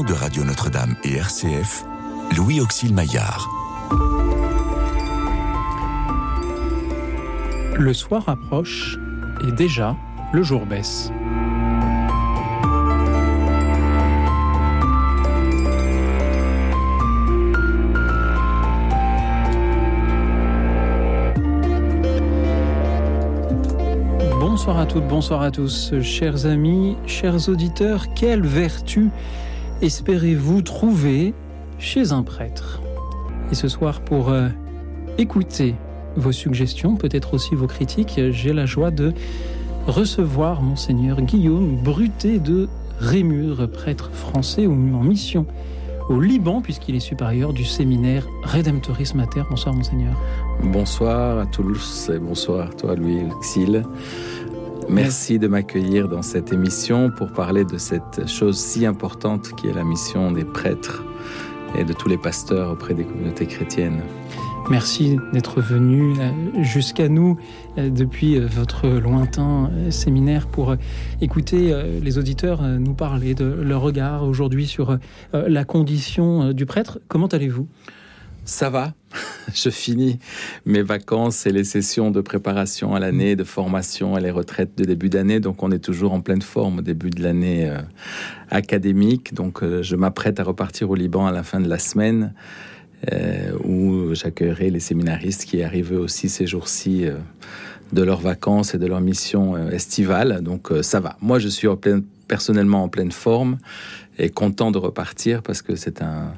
de Radio Notre-Dame et RCF, Louis Auxil Maillard. Le soir approche et déjà le jour baisse. Bonsoir à toutes, bonsoir à tous, chers amis, chers auditeurs, quelle vertu espérez-vous trouver chez un prêtre Et ce soir, pour euh, écouter vos suggestions, peut-être aussi vos critiques, j'ai la joie de recevoir monseigneur Guillaume Bruté de Rémur, prêtre français en mission au Liban, puisqu'il est supérieur du séminaire Redemptoris Mater. Bonsoir, Monseigneur. Bonsoir à tous et bonsoir à toi, Louis Exil. Merci de m'accueillir dans cette émission pour parler de cette chose si importante qui est la mission des prêtres et de tous les pasteurs auprès des communautés chrétiennes. Merci d'être venu euh, jusqu'à nous euh, depuis euh, votre lointain séminaire pour écouter les auditeurs nous parler de leur regard aujourd'hui sur la condition du prêtre. Comment allez-vous? Ça va. Je finis mes vacances et les sessions de préparation à l'année, de formation et les retraites de début d'année. Donc on est toujours en pleine forme au début de l'année académique. Donc je m'apprête à repartir au Liban à la fin de la semaine. Euh, où j'accueillerai les séminaristes qui arrivent aussi ces jours-ci euh, de leurs vacances et de leur mission euh, estivale. Donc ça va. Moi, je suis en pleine, personnellement en pleine forme et content de repartir parce que c'est un,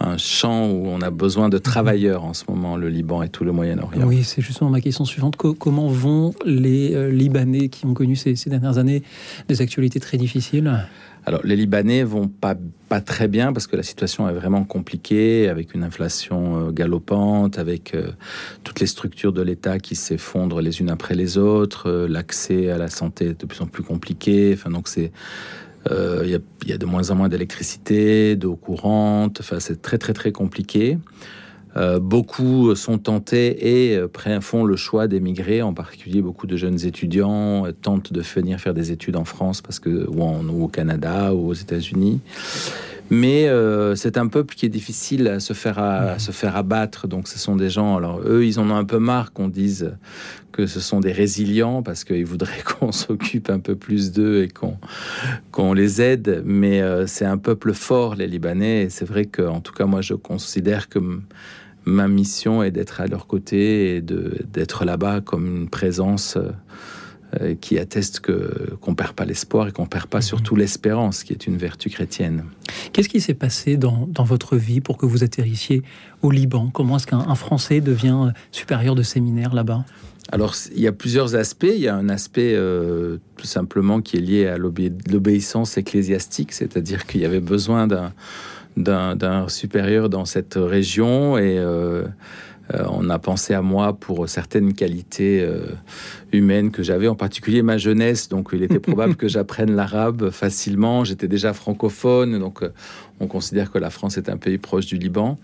un champ où on a besoin de travailleurs en ce moment, le Liban et tout le Moyen-Orient. Oui, c'est justement ma question suivante. comment vont les Libanais qui ont connu ces, ces dernières années des actualités très difficiles? Alors, les Libanais vont pas, pas très bien parce que la situation est vraiment compliquée, avec une inflation euh, galopante, avec euh, toutes les structures de l'État qui s'effondrent les unes après les autres, euh, l'accès à la santé est de plus en plus compliqué. Enfin, donc c'est il y, a de moins en moins d'électricité, d'eau courante. Enfin, c'est très très très compliqué. Euh, beaucoup sont tentés et euh, font le choix d'émigrer, en particulier beaucoup de jeunes étudiants euh, tentent de venir faire des études en France parce que, ou, au Canada ou aux États-Unis. Mais c'est un peuple qui est difficile à se faire à, se faire abattre. Donc ce sont des gens. Alors eux, ils en ont un peu marre qu'on dise que ce sont des résilients parce qu'ils voudraient qu'on s'occupe un peu plus d'eux et qu'on qu'on les aide. Mais c'est un peuple fort, les Libanais. Et c'est vrai que, en tout cas, moi, je considère que ma mission est d'être à leur côté et d'être là-bas comme une présence euh, qui atteste que qu'on perd pas l'espoir et qu'on perd pas mhm. surtout l'espérance, qui est une vertu chrétienne. Qu'est-ce qui s'est passé dans, dans, votre vie pour que vous atterrissiez au Liban? Comment est-ce qu'un Français devient supérieur de séminaire là-bas? Alors, il y a plusieurs aspects. Il y a un aspect euh, tout simplement qui est lié à l'obéissance ecclésiastique, c'est-à-dire qu'il y avait besoin d'un d'un supérieur dans cette région et euh, euh, on a pensé à moi pour certaines qualités euh, humaines que j'avais, en particulier ma jeunesse. Donc, il était probable que j'apprenne l'arabe facilement. J'étais déjà francophone, donc on considère que la France est un pays proche du Liban.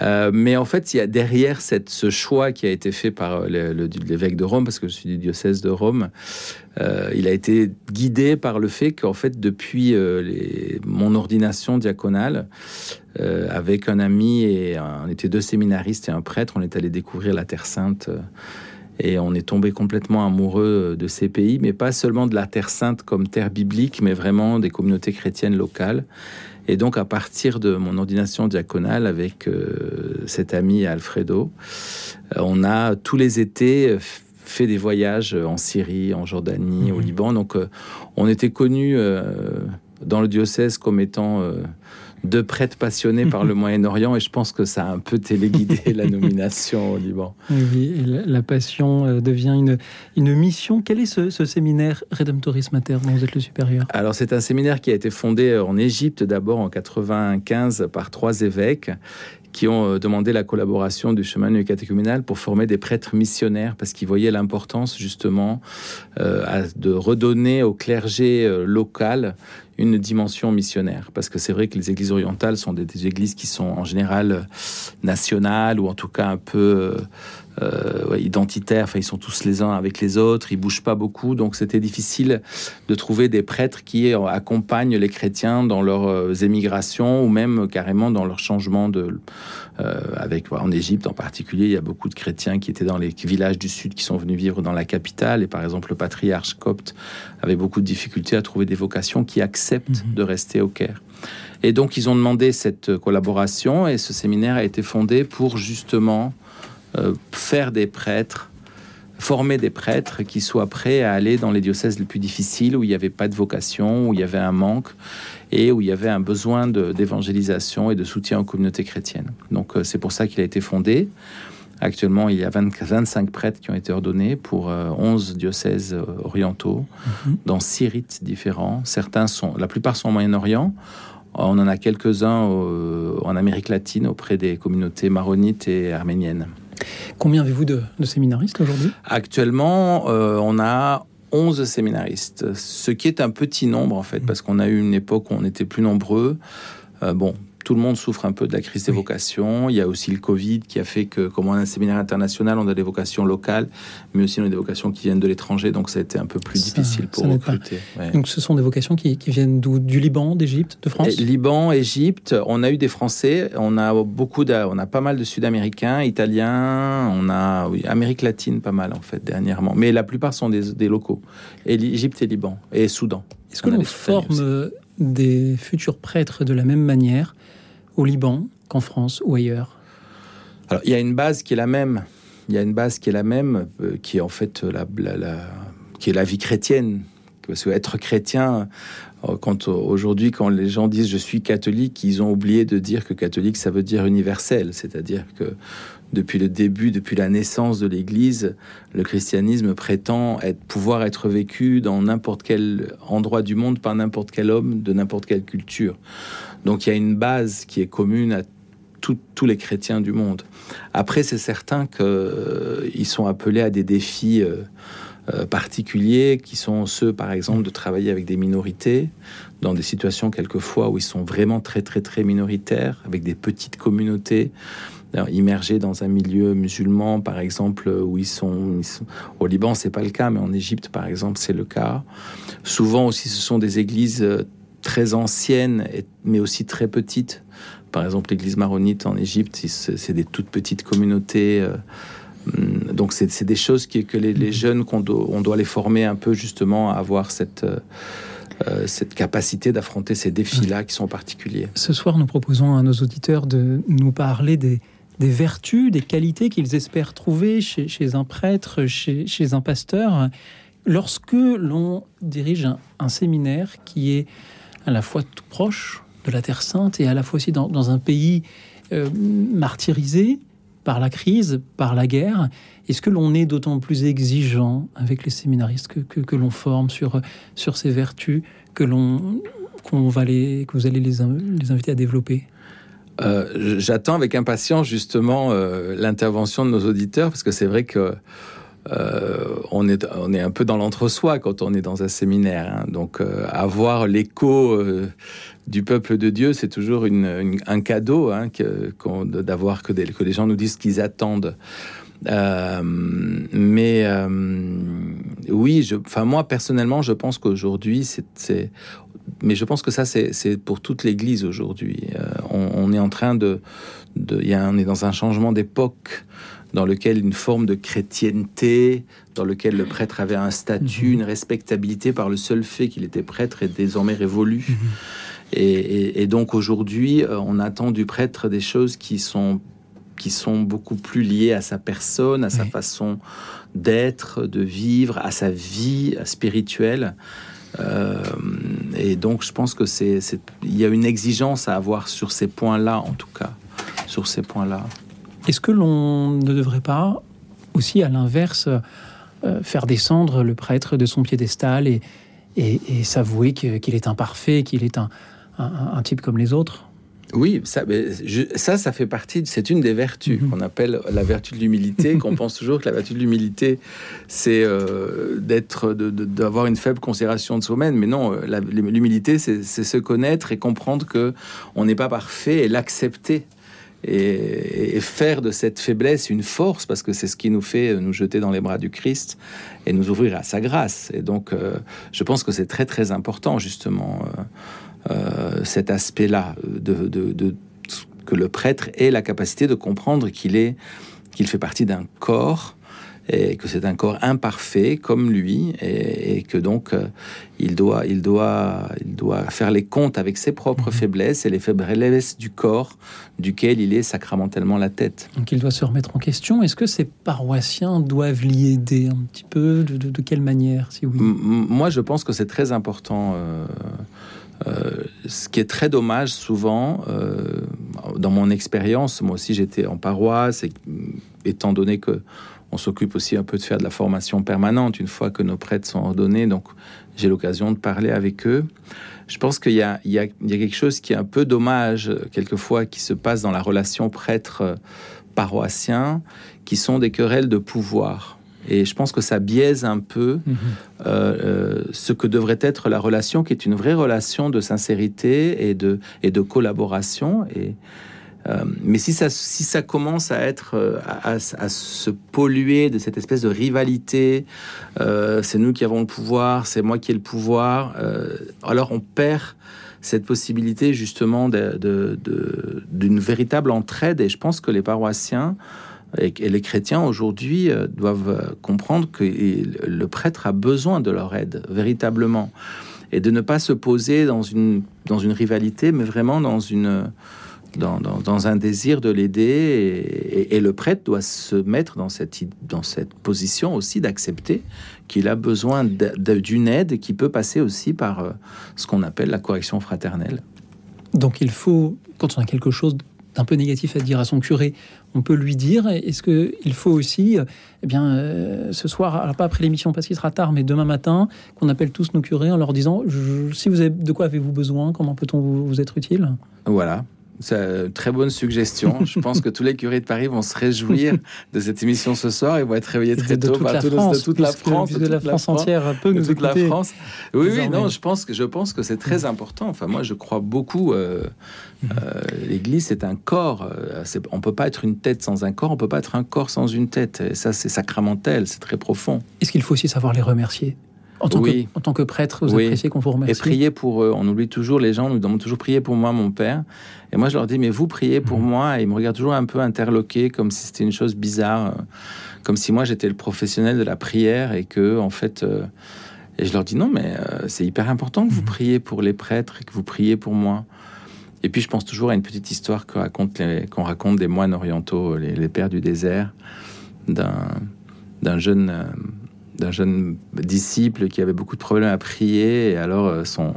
Euh, mais en fait, il y a derrière cette, ce choix qui a été fait par l'évêque de Rome, parce que je suis du diocèse de Rome, euh, il a été guidé par le fait qu'en fait, depuis euh, les, mon ordination diaconale, avec un ami, et on était deux séminaristes et un prêtre, on est allé découvrir la Terre Sainte. et on est tombé complètement amoureux de ces pays, mais pas seulement de la Terre Sainte comme terre biblique, mais vraiment des communautés chrétiennes locales. Et donc, à partir de mon ordination diaconale avec euh, cet ami Alfredo, euh, on a tous les étés fait des voyages en Syrie, en Jordanie, au mhm. Liban. Donc, euh, on était connus dans le diocèse comme étant deux prêtres passionnés par le Moyen-Orient et je pense que ça a un peu téléguidé la nomination au Liban. Oui, la passion euh, devient une, une mission. Quel est ce, séminaire Redemptoris Mater dont vous êtes le supérieur? Alors c'est un séminaire qui a été fondé en Égypte d'abord en 95 par trois évêques qui ont euh, demandé la collaboration du chemin du catéchuménal pour former des prêtres missionnaires parce qu'ils voyaient l'importance justement euh, de redonner au clergé local une dimension missionnaire. Parce que c'est vrai que les églises orientales sont des, églises qui sont en général nationales ou en tout cas un peu euh, identitaires. Enfin, ils sont tous les uns avec les autres. Ils bougent pas beaucoup, donc c'était difficile de trouver des prêtres qui accompagnent les chrétiens dans leurs émigrations ou même carrément dans leur changement de. avec en Égypte en particulier, il y a beaucoup de chrétiens qui étaient dans les villages du sud qui sont venus vivre dans la capitale. Et par exemple, le patriarche copte avait beaucoup de difficultés à trouver des vocations qui acceptent mhm. de rester au Caire. Et donc, ils ont demandé cette collaboration et ce séminaire a été fondé pour justement euh, faire des prêtres, former des prêtres qui soient prêts à aller dans les diocèses les plus difficiles où il n'y avait pas de vocation, où il y avait un manque et où il y avait un besoin d'évangélisation et de soutien aux communautés chrétiennes. Donc, euh, c'est pour ça qu'il a été fondé. Actuellement, il y a 25 prêtres qui ont été ordonnés pour 11 euh, diocèses orientaux, mhm. dans six rites différents. Certains sont, la plupart sont au Moyen-Orient. On en a quelques-uns en Amérique latine auprès des communautés maronites et arméniennes. Combien avez-vous de, séminaristes aujourd'hui? Actuellement, euh, on a 11 séminaristes, ce qui est un petit nombre en fait, mmh. parce qu'on a eu une époque où on était plus nombreux. Euh, bon, tout le monde souffre un peu de la crise des vocations. Il y a aussi le Covid qui a fait que, comme on a un séminaire international, on a des vocations locales, mais aussi on a des vocations qui viennent de l'étranger, donc ça a été un peu plus difficile pour recruter. Donc ce sont des vocations qui, viennent Du Liban, d'Égypte, de France? Liban, Égypte. On a eu des Français, on a beaucoup, on a pas mal de Sud-Américains, Italiens, on a oui, Amérique latine pas mal en fait dernièrement, mais la plupart sont des, des locaux. Et Égypte et Liban et Soudan. Est-ce que l'on forme des futurs prêtres de la même manière au Liban qu'en France ou ailleurs Alors, il y a une base qui est la même. Il y a une base qui est la même, euh, qui est en fait la, qui est la vie chrétienne. Parce que être chrétien, euh, quand aujourd'hui, quand les gens disent je suis catholique, ils ont oublié de dire que catholique, ça veut dire universel. C'est-à-dire que depuis le début, depuis la naissance de l'Église, le christianisme prétend être, pouvoir être vécu dans n'importe quel endroit du monde par n'importe quel homme de n'importe quelle culture. Donc il y a une base qui est commune à tous les chrétiens du monde. Après, c'est certain qu'ils euh, sont appelés à des défis euh, euh, particuliers, qui sont ceux, par exemple, de travailler avec des minorités, dans des situations quelquefois où ils sont vraiment très, très, très minoritaires, avec des petites communautés immergés dans un milieu musulman, par exemple, où ils sont, ils sont au Liban, c'est pas le cas, mais en Égypte, par exemple, c'est le cas. Souvent aussi, ce sont des églises très anciennes, mais aussi très petites. Par exemple, l'église maronite en Égypte, c'est des toutes petites communautés. Euh, hum, donc, c'est des choses qui, que les, les jeunes, qu'on on doit les former un peu justement à avoir cette, euh, euh, cette capacité d'affronter ces défis-là qui sont particuliers. Ce soir, nous proposons à nos auditeurs de nous parler des, des vertus, des qualités qu'ils espèrent trouver chez, chez un prêtre, chez, chez, un pasteur, lorsque l'on dirige un, un, séminaire qui est à la fois tout proche de la Terre Sainte et à la fois aussi dans, un pays euh, martyrisé par la crise, par la guerre. Est-ce que l'on est d'autant plus exigeant avec les séminaristes que, l'on forme sur, sur ces vertus que l'on qu'on va les, que vous allez les, les inviter à développer? Euh, J'attends avec impatience justement euh, l'intervention de nos auditeurs parce que c'est vrai que euh, on, est, on est un peu dans l'entre-soi quand on est dans un séminaire. Hein. Donc, euh, avoir l'écho euh, du peuple de Dieu, c'est toujours un cadeau hein, d'avoir que, que les gens nous disent ce qu'ils attendent. mais oui, je, moi personnellement, je pense qu'aujourd'hui, c'est, mais je pense que ça, c'est pour toute l'Église aujourd'hui. On, est en train de, de y a, on est dans un changement d'époque dans lequel une forme de chrétienté, dans lequel le prêtre avait un statut, mhm. une respectabilité par le seul fait qu'il était prêtre est désormais révolu. Mhm. Et, donc aujourd'hui, euh, on attend du prêtre des choses qui sont qui sont beaucoup plus liées à sa personne, à sa façon d'être, de vivre, à sa vie spirituelle. Euh, et donc, je pense que c'est, il y a une exigence à avoir sur ces points-là, en tout cas, sur ces points-là. Est-ce que l'on ne devrait pas aussi, à l'inverse, euh, faire descendre le prêtre de son piédestal et, et, s'avouer qu'il est imparfait, qu'il est un, un, type comme les autres? Oui, ça, ça, ça fait partie, c'est une des vertus mhm. qu'on appelle la vertu de l'humilité, qu'on pense toujours que la vertu de l'humilité, c'est euh, d'être, d'avoir une faible considération de soi-même. Mais non, l'humilité, c'est se connaître et comprendre que on n'est pas parfait et l'accepter et, faire de cette faiblesse une force, parce que c'est ce qui nous fait nous jeter dans les bras du Christ et nous ouvrir à sa grâce. Et donc, euh, je pense que c'est très très important justement euh, euh, cet aspect-là de, que le prêtre ait la capacité de comprendre qu'il est qu'il fait partie d'un corps et que c'est un corps imparfait comme lui et, que donc euh, il doit, il, doit, il doit faire les comptes avec ses propres mhm. faiblesses et les faiblesses du corps duquel il est sacramentellement la tête. Donc il doit se remettre en question. Est-ce que ces paroissiens doivent l'y aider un petit peu? De, quelle manière si oui? Moi je pense que c'est très important. Euh, euh, ce qui est très dommage souvent, dans mon expérience, moi aussi j'étais en paroisse, et, étant donné que on s'occupe aussi un peu de faire de la formation permanente une fois que nos prêtres sont ordonnés. Donc, j'ai l'occasion de parler avec eux. Je pense qu'il y, a, quelque chose qui est un peu dommage, quelquefois, qui se passe dans la relation prêtre-paroissien, qui sont des querelles de pouvoir. Et je pense que ça biaise un peu mhm. euh, euh, ce que devrait être la relation, qui est une vraie relation de sincérité et de, et de collaboration. Et, euh, mais si ça, si ça commence à être, euh, à, se polluer de cette espèce de rivalité, euh, c'est nous qui avons le pouvoir, c'est moi qui ai le pouvoir, alors on perd cette possibilité justement d'une de, véritable entraide. Et je pense que les paroissiens et, les chrétiens aujourd'hui doivent comprendre que le prêtre a besoin de leur aide, véritablement. Et de ne pas se poser dans une, dans une rivalité, mais vraiment dans une dans, un désir de l'aider et, le prêtre doit se mettre dans cette, dans cette position aussi d'accepter qu'il a besoin d'une aide qui peut passer aussi par euh, ce qu'on appelle la correction fraternelle. Donc il faut, quand on a quelque chose d'un peu négatif à dire à son curé, on peut lui dire. Est-ce qu'il faut aussi, eh bien, euh, ce soir, alors pas après l'émission parce qu'il sera tard, mais demain matin, qu'on appelle tous nos curés en leur disant si vous avez, de quoi avez-vous besoin, comment peut-on vous être utile? Voilà, c'est une très bonne suggestion. Je pense que tous les curés de Paris vont se réjouir de cette émission ce soir et vont être réveillés très tôt par tous de toute la France, de la France entière peut nous toute la France. Oui, oui, non, je pense que je pense que c'est très important. Enfin, moi, je crois beaucoup. Euh, euh, L'Église, c'est un corps. Euh, on peut pas être une tête sans un corps. On peut pas être un corps sans une tête. Et ça, c'est sacramentel. C'est très profond. Est-ce qu'il faut aussi savoir les remercier? En tant, que, en tant que prêtre, vous appréciez qu'on vous remercie. Et prier pour eux. On oublie toujours, les gens nous demandent toujours prier pour moi, mon père. Et moi, je leur dis, mais vous priez pour mhm. moi. Et ils me regardent toujours un peu interloqué, comme si c'était une chose bizarre. Euh, comme si moi, j'étais le professionnel de la prière et que, en fait. Euh, et je leur dis, non, mais euh, c'est hyper important que vous mhm. priez pour les prêtres et que vous priez pour moi. Et puis, je pense toujours à une petite histoire qu'on raconte, des moines orientaux, les, les pères du désert, d'un jeune d'un jeune disciple qui avait beaucoup de problèmes à prier. Et alors, euh, son,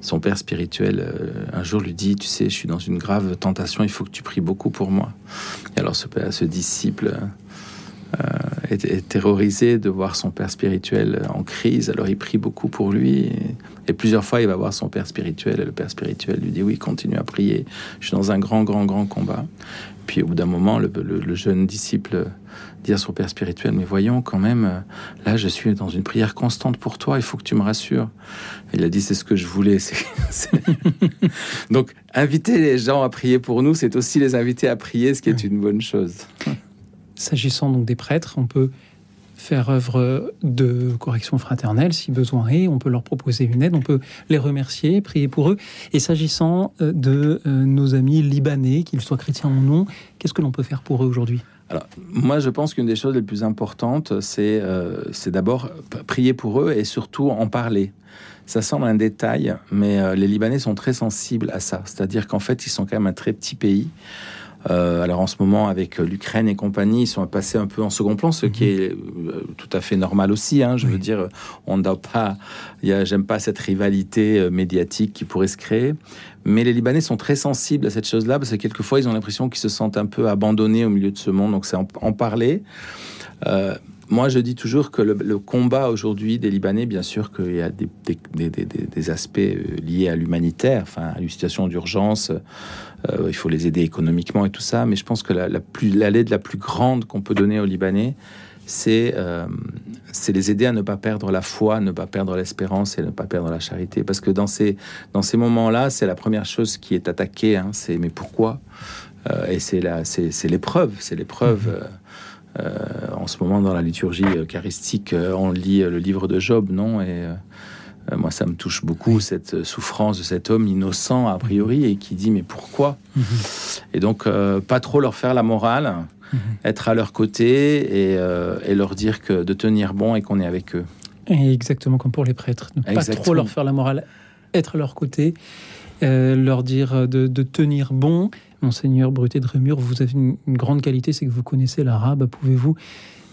son père spirituel, euh, un jour, lui dit Tu sais, je suis dans une grave tentation, il faut que tu pries beaucoup pour moi. Et alors, ce, ce disciple euh, est, terrorisé de voir son père spirituel en crise. Alors, il prie beaucoup pour lui. Et, plusieurs fois, il va voir son père spirituel. Et le père spirituel lui dit Oui, continue à prier. Je suis dans un grand, grand, grand combat. Puis, au bout d'un moment, le, le jeune disciple dire à son père spirituel, mais voyons quand même, là je suis dans une prière constante pour toi, il faut que tu me rassures. Il a dit, c'est ce que je voulais. Donc, inviter les gens à prier pour nous, c'est aussi les inviter à prier, ce qui est une bonne chose. S'agissant donc des prêtres, on peut faire œuvre de correction fraternelle si besoin est. On peut leur proposer une aide, on peut les remercier, prier pour eux. Et s'agissant euh, de euh, nos amis libanais, qu'ils soient chrétiens ou non, qu'est-ce que l'on peut faire pour eux aujourd'hui? Alors, moi, je pense qu'une des choses les plus importantes, c'est euh, d'abord prier pour eux et surtout en parler. Ça semble un détail, mais euh, les Libanais sont très sensibles à ça. C'est-à-dire qu'en fait, ils sont quand même un très petit pays. Euh, alors en ce moment, avec l'Ukraine et compagnie, ils sont passés un peu en second plan, ce qui mhm. est tout à fait normal aussi. Hein. je veux dire, on ne doit pas. J'aime pas cette rivalité médiatique qui pourrait se créer. Mais les Libanais sont très sensibles à cette chose-là parce que quelquefois ils ont l'impression qu'ils se sentent un peu abandonnés au milieu de ce monde. Donc c'est en, parler. Euh, moi, je dis toujours que le, combat aujourd'hui des Libanais, bien sûr qu'il y a des, des, aspects euh, liés à l'humanitaire, enfin à une situation d'urgence. Euh, il faut les aider économiquement et tout ça. Mais je pense que la, la plus l'aide la plus grande qu'on peut donner aux Libanais, c'est euh, c'est les aider à ne pas perdre la foi, ne pas perdre l'espérance et ne pas perdre la charité. Parce que dans ces, dans ces moments-là, c'est la première chose qui est attaquée. Hein, c'est mais pourquoi? Et c'est l'épreuve, c'est l'épreuve. Mhm. en ce moment, dans la liturgie eucharistique, on lit le livre de Job, non? Et moi, ça me touche beaucoup, cette souffrance de cet homme innocent, a priori, et qui dit Mais pourquoi mhm. Et donc, pas trop leur faire la morale, mhm. être à leur côté et, et, leur dire que de tenir bon et qu'on est avec eux. Exactement comme pour les prêtres. Ne pas trop leur faire la morale, être à leur côté, euh, leur dire de, tenir bon. Monseigneur Bruté de Rémur, vous avez une, grande qualité, c'est que vous connaissez l'arabe. Pouvez-vous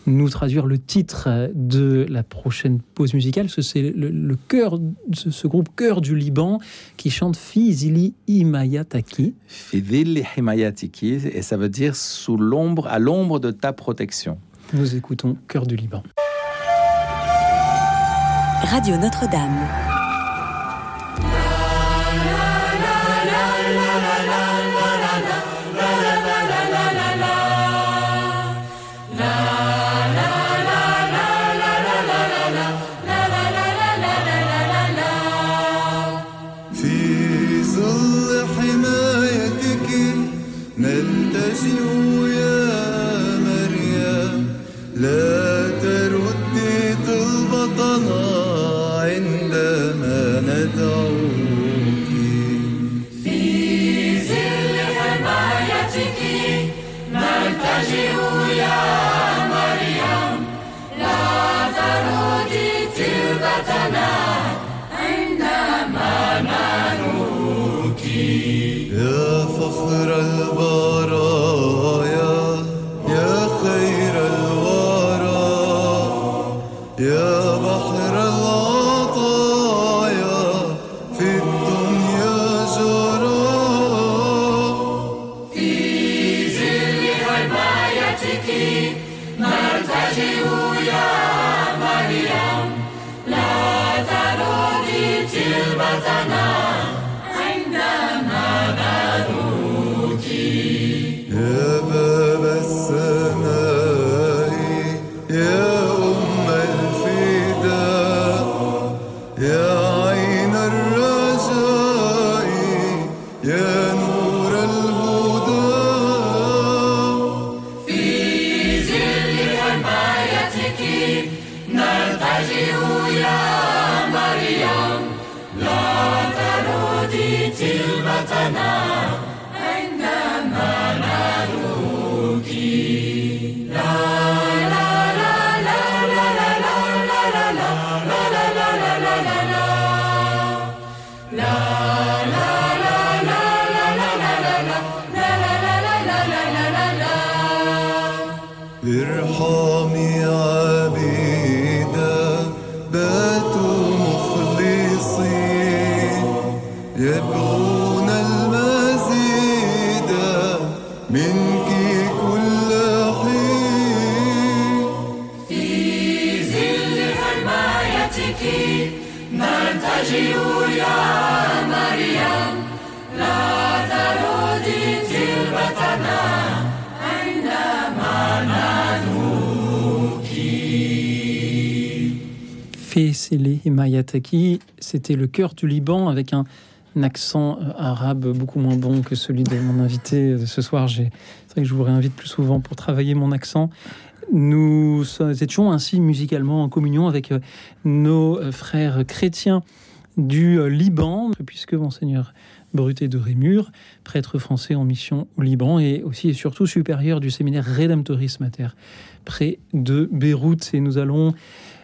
nous traduire le titre de la prochaine pause musicale C'est le, le chœur, ce, ce, groupe Chœur du Liban qui chante Fizili Himayataki. Fizili Himayataki, et ça veut dire sous l'ombre, à l'ombre de ta protection. Nous écoutons Chœur du Liban. Radio Notre-Dame. Himayataki, c'était le cœur du Liban avec un, accent euh, arabe beaucoup moins bon que celui de mon invité ce soir. C'est vrai que je vous réinvite plus souvent pour travailler mon accent. Nous étions ainsi musicalement en communion avec euh, nos euh, frères chrétiens du Liban, puisque Monseigneur Bruté de Rémur, prêtre français en mission au Liban et aussi et surtout supérieur du séminaire Redemptoris Mater près de Beyrouth. Et nous allons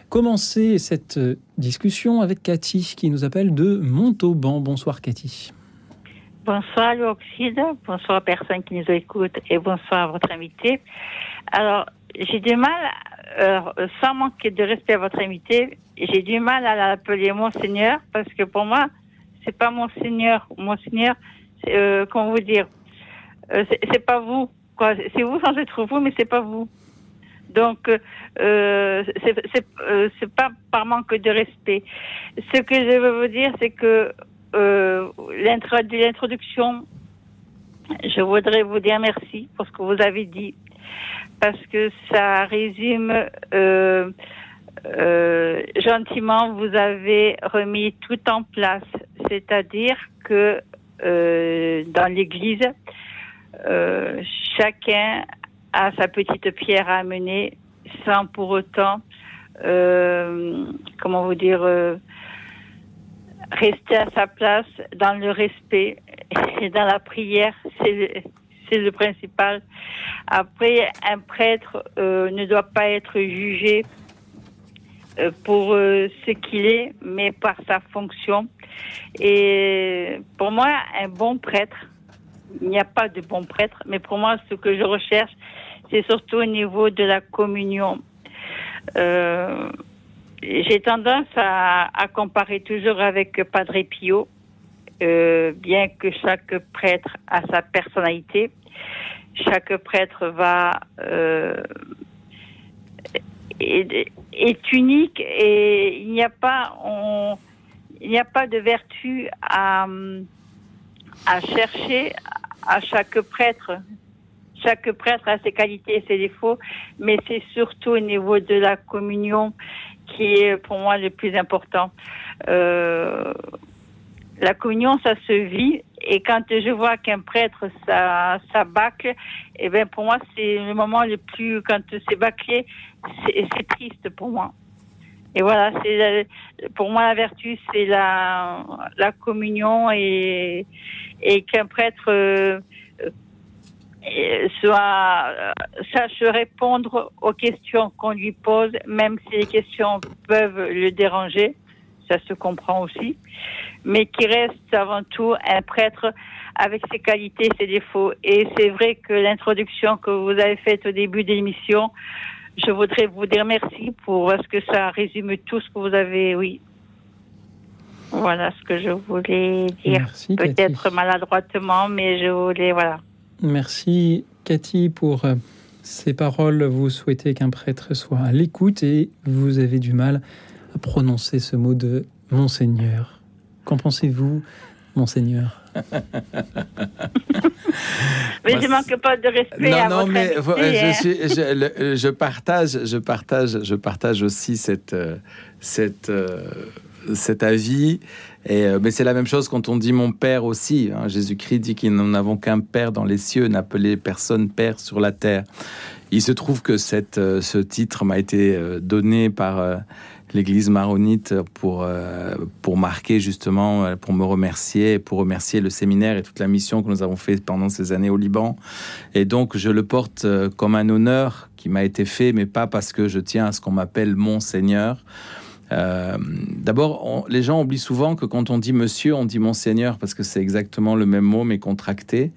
commencer cette euh, discussion avec Cathy qui nous appelle de Montauban. Bonsoir Cathy. Bonsoir Luoxide, bonsoir aux personnes qui nous écoutent et bonsoir à votre invité. Alors, j'ai du mal, euh, sans manquer de respect à votre invité, j'ai du mal à l'appeler Monseigneur parce que pour moi, c'est pas Monseigneur. Monseigneur, euh, comment vous dire, euh, c'est pas vous. C'est vous sans être vous, mais c'est pas vous. Donc, euh, c'est euh, pas par manque de respect. Ce que je veux vous dire, c'est que euh, l'introduction, je voudrais vous dire merci pour ce que vous avez dit, parce que ça résume euh, euh, gentiment, vous avez remis tout en place, c'est-à-dire que euh, dans l'Église, euh, chacun a sa petite pierre à amener sans pour autant, euh, comment vous dire, euh, rester à sa place dans le respect et dans la prière. C'est le, principal. Après, un prêtre euh, ne doit pas être jugé pour ce qu'il est, mais par sa fonction. Et pour moi, un bon prêtre, il n'y a pas de bon prêtre, mais pour moi, ce que je recherche, c'est surtout au niveau de la communion. Euh, J'ai tendance à, comparer toujours avec Padre Pio, euh, bien que chaque prêtre a sa personnalité. Chaque prêtre va euh, est, unique et il n'y a pas il n'y a pas de vertu à, à chercher à chaque prêtre. Chaque prêtre a ses qualités et ses défauts, mais c'est surtout au niveau de la communion qui est pour moi le plus important. Euh, la communion, ça se vit, et quand je vois qu'un prêtre, ça, ça bâcle, et ben pour moi, c'est le moment le plus, quand c'est bâclé, c'est triste pour moi. Et voilà, c'est pour moi la vertu, c'est la, la communion et, et qu'un prêtre euh, euh, soit euh, sache répondre aux questions qu'on lui pose, même si les questions peuvent le déranger, ça se comprend aussi, mais qui reste avant tout un prêtre avec ses qualités, ses défauts. Et c'est vrai que l'introduction que vous avez faite au début de l'émission, je voudrais vous dire merci pour parce que ça résume tout ce que vous avez, oui. Voilà ce que je voulais dire. Merci, Peut-être maladroitement, mais je voulais, voilà. Merci Cathy pour euh, ces paroles. Vous souhaitez qu'un prêtre soit à l'écoute et vous avez du mal à prononcer ce mot de Monseigneur. Qu'en pensez-vous, Monseigneur? Mais Moi, je manque pas de respect à Non, non, votre mais invité, euh, hein. je, suis, je, le- je partage, je partage, je partage aussi cette, euh, cette, euh, cet avis. Et, euh, mais c'est la même chose quand on dit mon père aussi. hein. Jésus-Christ dit qu'il n'en avons qu'un père dans les cieux, n'appelez personne père sur la terre. Il se trouve que euh, ce titre m'a été euh, donné par l'Église maronite pour, pour marquer justement, pour me remercier, pour remercier le séminaire et toute la mission que nous avons fait pendant ces années au Liban. Et donc, je le porte comme un honneur qui m'a été fait, mais pas parce que je tiens à ce qu'on m'appelle mon Seigneur. Euh, D'abord, les gens oublient souvent que quand on dit monsieur, on dit monseigneur parce que c'est exactement le même mot mais contracté.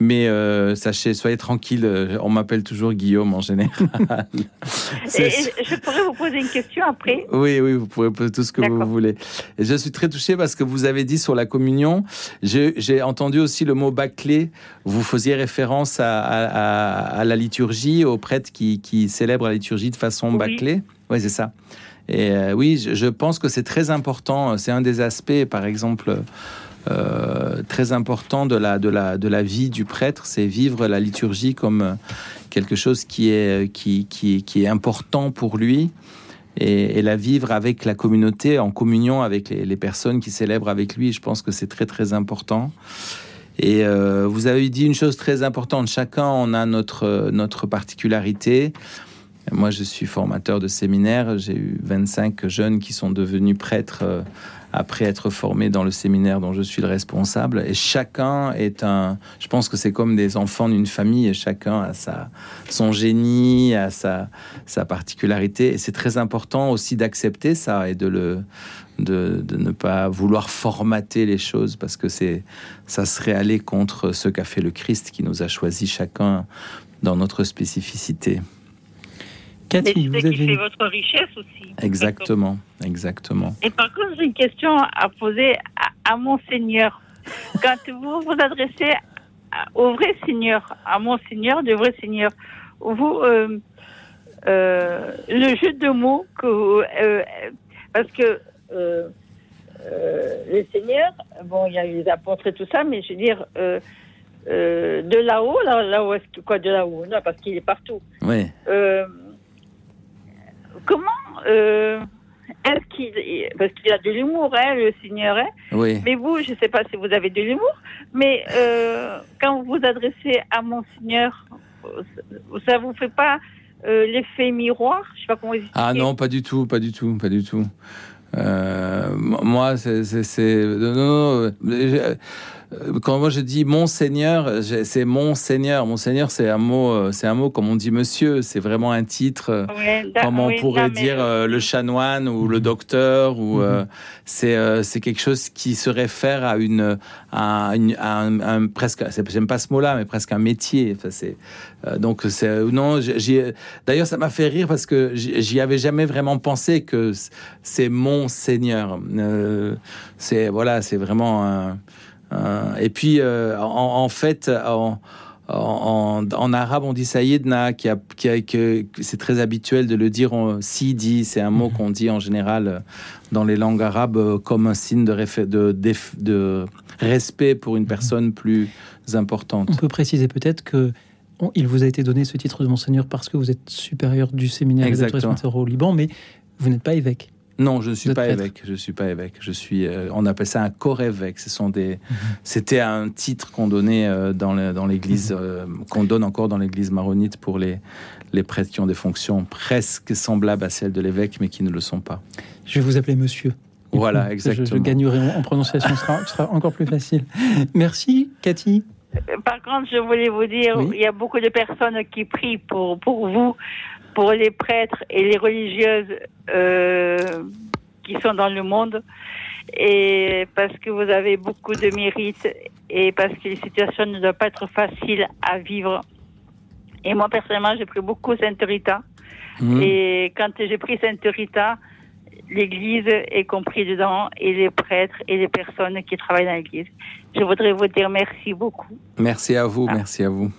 Mais euh, sachez, soyez tranquille, euh, on m'appelle toujours Guillaume en général. Et, je pourrais vous poser une question après oui, oui, vous pouvez poser tout ce que vous voulez. Et je suis très touché parce que vous avez dit sur la communion, j'ai j'ai entendu aussi le mot bâclé. Vous faisiez référence à, à- à- à la liturgie, aux prêtres qui, qui célèbrent la liturgie de façon Oui. bâclée. Oui, c'est ça. Et euh, oui, je, pense que c'est très important. C'est un des aspects, par exemple, euh, très important de la, vie du prêtre, c'est vivre la liturgie comme euh, quelque chose qui est, important pour lui et, la vivre avec la communauté, en communion avec les, personnes qui célèbrent avec lui. Je pense que c'est très très important. Et vous avez dit une chose très importante. Chacun on a notre particularité. Moi, je suis formateur de séminaire. J'ai eu 25 jeunes qui sont devenus prêtres euh, après être formés dans le séminaire dont je suis le responsable. Et chacun est un. Je pense que c'est comme des enfants d'une famille. Et chacun a sa son génie, a sa sa particularité. Et c'est très important aussi d'accepter ça et de le de, de ne pas vouloir formater les choses parce que ça serait aller contre ce qu'a fait le Christ qui nous a choisi chacun dans notre spécificité. Cathy, vous qui fait votre richesse aussi. Exactement, exactement. Et par contre, j'ai une question à poser à, à mon Seigneur. Quand vous vous adressez à- au vrai Seigneur, à mon Seigneur, le vrai Seigneur, vous, euh, euh, le jeu de mots que, vous- euh, parce que le Seigneur, bon, il y a les apôtres et tout ça, mais je veux dire, de là-haut, là, là-haut, est-ce que quoi de là-haut Non, parce qu'il est partout. Oui. Comment euh, est-ce qu'il, parce qu'il a de l'humour, hein, le Seigneur, hein, Oui. mais vous, je ne sais pas si vous avez de l'humour, mais euh, quand vous vous adressez à Monseigneur, euh, ça vous fait pas euh, l'effet miroir? Je sais pas comment vous expliquer. Ah non, pas du tout, pas du tout, pas du tout. Moi, c'est, non, non, non, quand moi je dis mon Seigneur, c'est mon Seigneur. Mon Seigneur, c'est un mot, euh, c'est un mot comme on dit Monsieur. C'est vraiment un titre. euh, da- Comme on oui, pourrait non, dire euh, le chanoine ou le docteur ou Mhm. euh, c'est euh, c'est quelque chose qui se réfère à une à, une- à un, un- presque j'aime pas ce mot-là mais presque un métier enfin c'est euh, donc c'est non d'ailleurs ça m'a fait rire parce que j'y avais jamais vraiment pensé que c'est mon Seigneur Euh, c'est voilà c'est vraiment un- et puis euh, en, en fait en en, en- en arabe, on dit Sayyidna, qui a, qui a- que, c'est très habituel de le dire en Sidi. C'est un mot qu'on dit en général euh, dans les langues arabes euh, comme un signe de, respect pour une personne plus importante. On peut préciser peut-être que on- il vous a été donné ce titre de monseigneur parce que vous êtes supérieur du séminaire Exactement. au Liban, mais vous n'êtes pas évêque. Non, je ne suis pas prêtre. évêque. Je suis pas évêque. Je suis. euh, on appelle ça un corps-évêque. Ce sont des. Mhm. C'était un titre qu'on donnait euh, dans l'Église, euh, qu'on donne encore dans l'Église maronite pour les les prêtres qui ont des fonctions presque semblables à celles de l'évêque, mais qui ne le sont pas. Je vais vous appeler monsieur. Voilà, coup, je- exactement. Je, gagnerai en, en prononciation, ce sera, encore plus facile. Merci, Cathy. Par contre, je voulais vous dire, Oui. il y a beaucoup de personnes qui prient pour, pour vous, pour les prêtres et les religieuses euh, qui sont dans le monde, et parce que vous avez beaucoup de mérite et parce que les situations ne doivent pas être faciles à vivre. Et moi, personnellement, j'ai pris beaucoup Sainte Rita. Mhm. Et quand j'ai pris Sainte Rita, l'Église est compris dedans, et les prêtres et les personnes qui travaillent dans l'Église. Je voudrais vous dire merci beaucoup. Merci à vous, Ah. merci à vous.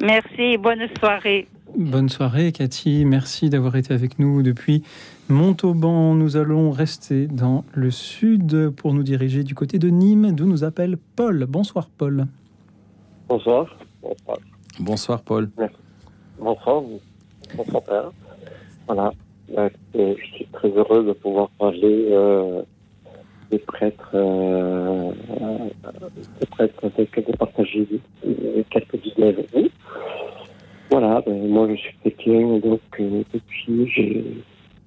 Merci et bonne soirée. Bonne soirée, Cathy. Merci d'avoir été avec nous depuis Montauban. Nous allons rester dans le sud pour nous diriger du côté de Nîmes, d'où nous appelle Paul. Bonsoir, Paul. Bonsoir. Bonsoir. Bonsoir, Paul. Bonsoir. Bonsoir, père. Voilà. Euh, Je suis très heureux de pouvoir parler euh, des prêtres, euh, des prêtres avec de partager euh, quelques idées avec vous. Voilà, ben, moi je suis chrétien, donc euh, depuis j'ai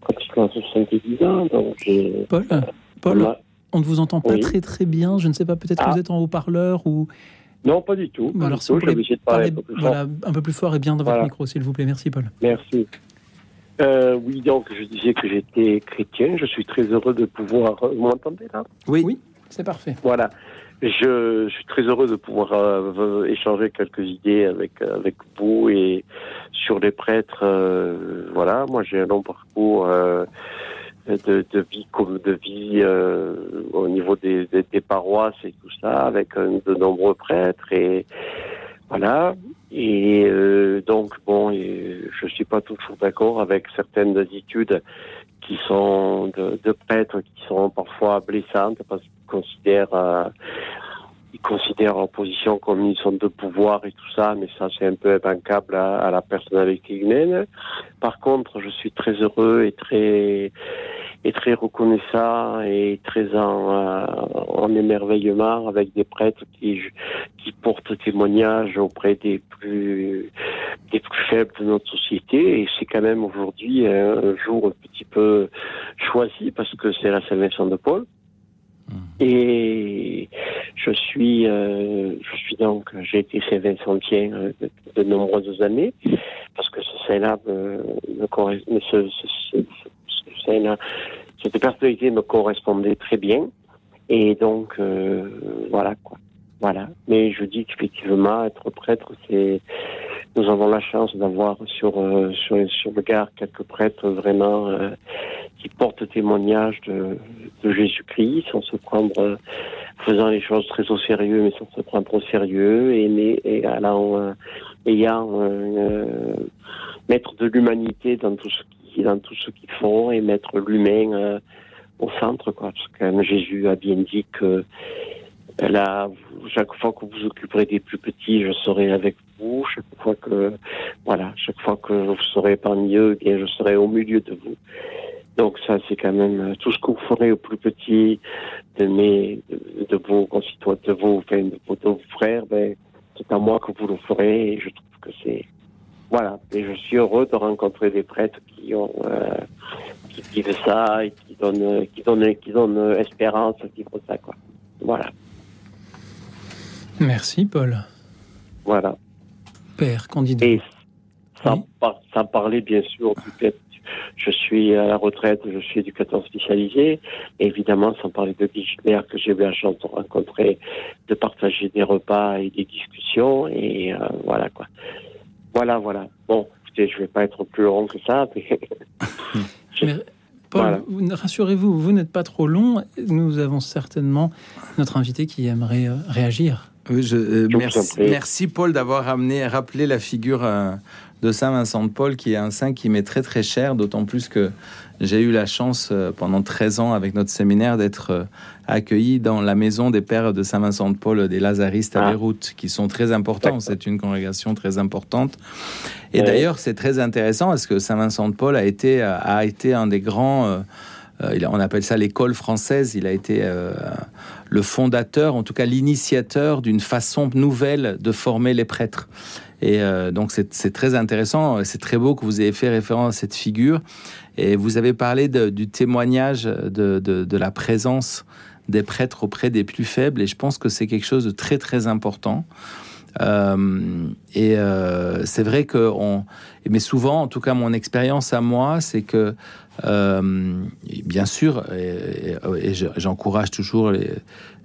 pratiquement 70 ans, donc j'ai... Paul, Paul, Voilà. on ne vous entend pas Oui. très très bien. Je ne sais pas, peut-être que Ah. vous êtes en haut-parleur ou. Non, pas du tout. pas Alors, du si vous tout. De parler parler un peu plus fort. voilà, un peu plus fort et bien dans votre micro, s'il vous plaît. Merci, Paul. Merci. Euh, oui, donc je disais que j'étais chrétien. Je suis très heureux de pouvoir. Vous m'entendez là? Oui. Oui. C'est parfait. Voilà. Je, je suis très heureux de pouvoir euh, échanger quelques idées avec avec vous et sur les prêtres. euh, voilà, moi j'ai un long parcours euh, de, de vie comme de vie euh, au niveau des, des, paroisses et tout ça, avec euh, de nombreux prêtres et voilà. Et euh, donc bon, je suis pas toujours d'accord avec certaines attitudes qui sont de, de prêtres qui sont parfois blessantes parce considèrent euh, ils considèrent leur position comme une sorte de pouvoir et tout ça, mais ça c'est un peu imbancable à, à la personnalité humaine. Par contre, je suis très heureux et très et très reconnaissant et très en, euh, en émerveillement avec des prêtres qui qui portent témoignage auprès des plus des plus faibles de notre société et c'est quand même aujourd'hui un jour un petit peu choisi parce que c'est la Saint-Vincent de Paul. Et je suis, euh, je suis donc, j'ai été Saint-Vincentien euh, de, nombreuses années parce que ce saint-là, cette personnalité me correspondait très bien. Et donc, euh, voilà quoi. Voilà. Mais je dis qu'effectivement, être prêtre, c'est, nous avons la chance d'avoir sur, euh, sur, sur le gare quelques prêtres vraiment euh, qui portent témoignage de, de Jésus-Christ sans se prendre, euh, faisant les choses très au sérieux, mais sans se prendre au sérieux et, et allant, ayant, mettre de l'humanité dans tout ce dans tout ce qu'ils font et mettre l'humain euh, au centre, quoi. Parce que Jésus a bien dit que Là, chaque fois que vous occuperez des plus petits, je serai avec vous. Chaque fois que, voilà, chaque fois que vous serez parmi eux, eh bien, je serai au milieu de vous. Donc ça, c'est quand même euh, tout ce que vous ferez au plus petit de mes, de, vos concitoyens, de vos, enfin, de vos, frères, ben, c'est à moi que vous le ferez. Et je trouve que c'est, voilà. Et je suis heureux de rencontrer des prêtres qui ont, euh, qui vivent ça et qui donnent, qui donnent, qui donnent euh, espérance à vivre ça, quoi. Voilà, Merci, Paul. voilà. Père, candidat. Et sans, Oui. par- sans parler, bien sûr, du fait je suis à la retraite, je suis éducateur spécialisé. Et évidemment, sans parler de Gilbert, que j'ai eu la chance de rencontrer, de partager des repas et des discussions. Et euh, voilà, quoi. Voilà, voilà. Bon, écoutez, je vais pas être plus long que ça. Mais... Je- Mais, Paul, Voilà. vous- rassurez-vous, vous n'êtes pas trop long. Nous avons certainement notre invité qui aimerait euh, réagir. Oui, je, euh, Je merci, merci Paul d'avoir amené, rappelé la figure euh, de Saint Vincent de Paul, qui est un saint qui m'est très très cher, d'autant plus que j'ai eu la chance euh, pendant 13 ans avec notre séminaire d'être accueilli dans la maison des pères de Saint Vincent de Paul des Lazaristes à Ah. Beyrouth, qui sont très importants. C'est une congrégation très importante. Et d'ailleurs, c'est très intéressant parce que Saint Vincent de Paul a été, a été un des grands. on appelle ça l'école française. Il a été euh, le fondateur, en tout cas l'initiateur d'une façon nouvelle de former les prêtres. Et euh, donc c'est très intéressant, c'est très beau que vous ayez fait référence à cette figure. Et vous avez parlé du témoignage de la présence des prêtres auprès des plus faibles, et je pense que c'est quelque chose de très très important. Euh, et euh, c'est vrai que, on, mais souvent, en tout cas mon expérience à moi, c'est que euh, bien sûr, et, et- et je- j'encourage toujours les,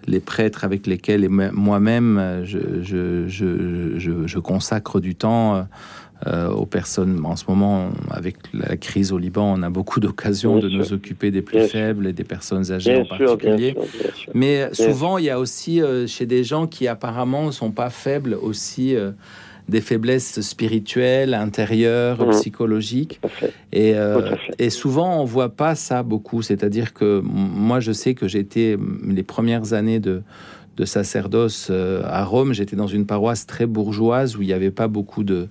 les prêtres avec lesquels moi-même je, je, je, je- je consacre du temps euh, aux personnes. En ce moment, avec la crise au Liban, on a beaucoup d'occasions de nous occuper des plus Bien faibles et des personnes âgées Bien en particulier. sûr, bien sûr. Mais souvent, il y a aussi euh, chez des gens qui apparemment ne sont pas faibles aussi des faiblesses spirituelles, intérieures, Mhm. psychologiques. Et, euh, et souvent, on voit pas ça beaucoup. C'est-à-dire que moi, je sais que j'étais les premières années de, de sacerdoce euh, à Rome, j'étais dans une paroisse très bourgeoise où il n'y avait pas beaucoup de.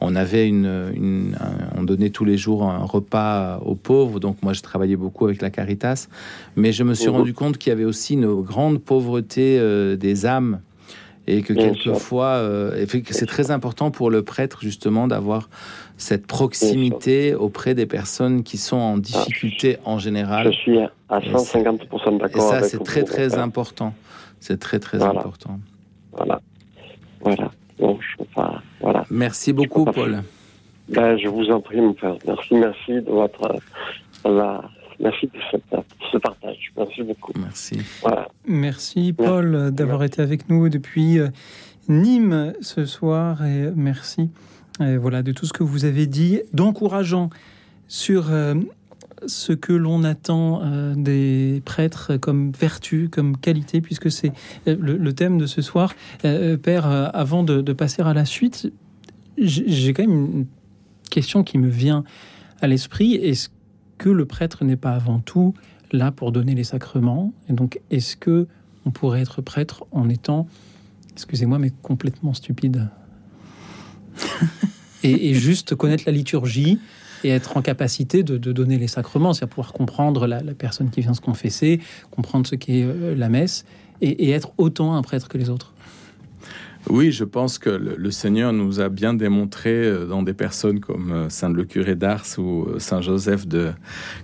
On avait une, une- un- on donnait tous les jours un repas aux pauvres. Donc moi, je travaillais beaucoup avec la Caritas, mais je me suis Mhm. rendu compte qu'il y avait aussi une grande pauvreté euh, des âmes. Et que Bien quelquefois, euh, et c'est très important pour le prêtre justement d'avoir cette proximité auprès des personnes qui sont en difficulté en Je général. suis à à Et 150% Et d'accord ça, avec c'est très très Voilà. important. C'est très très Voilà. important. Voilà. Voilà. Je peux pas. Voilà. Merci beaucoup, Paul. Ben, je vous en prie, mon frère. Merci, merci de votre. euh, la- merci de, ce partage. Merci beaucoup. Merci. Voilà. Merci Paul d'avoir été avec nous depuis euh, Nîmes ce soir et merci euh, voilà de tout ce que vous avez dit d'encourageant sur euh, ce que l'on attend euh, des prêtres comme vertu, comme qualité, puisque c'est le, le thème de ce soir. Euh, Père, avant de, de passer à la suite, j'ai j'ai quand même une question qui me vient à l'esprit. Est-ce que le prêtre n'est pas avant tout là pour donner les sacrements Et donc, est-ce que on pourrait être prêtre en étant, excusez-moi, mais complètement stupide? Et, et juste connaître la liturgie et être en capacité de, de donner les sacrements, c'est-à-dire pouvoir comprendre la, la personne qui vient se confesser, comprendre ce qu'est euh, la messe et, et être autant un prêtre que les autres. Oui, je pense que le, Seigneur nous a bien démontré euh, dans des personnes comme euh, Saint le curé d'Ars ou euh, Saint Joseph de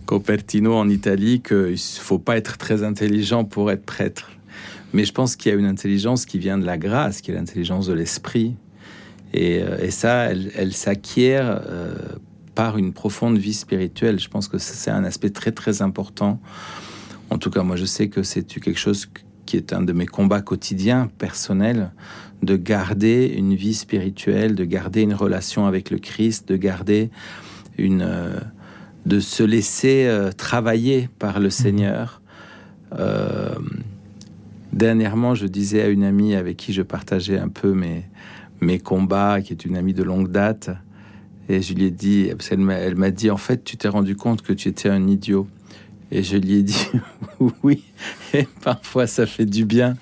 Copertino en Italie qu'il ne faut pas être très intelligent pour être prêtre. Mais je pense qu'il y a une intelligence qui vient de la grâce, qui est l'intelligence de l'esprit. Et, ça, elle, s'acquiert par une profonde vie spirituelle. Je pense que c'est un aspect très très important. En tout cas, moi, je sais que c'est quelque chose qui est un de mes combats quotidiens personnels de garder une vie spirituelle, de garder une relation avec le Christ, de garder une, euh, de se laisser euh, travailler par le Seigneur. Euh, dernièrement, je disais à une amie avec qui je partageais un peu mes, mes combats, qui est une amie de longue date, et je lui ai dit, elle m'a dit, en fait, tu t'es rendu compte que tu étais un idiot. Et je lui ai dit oui. Et parfois, ça fait du bien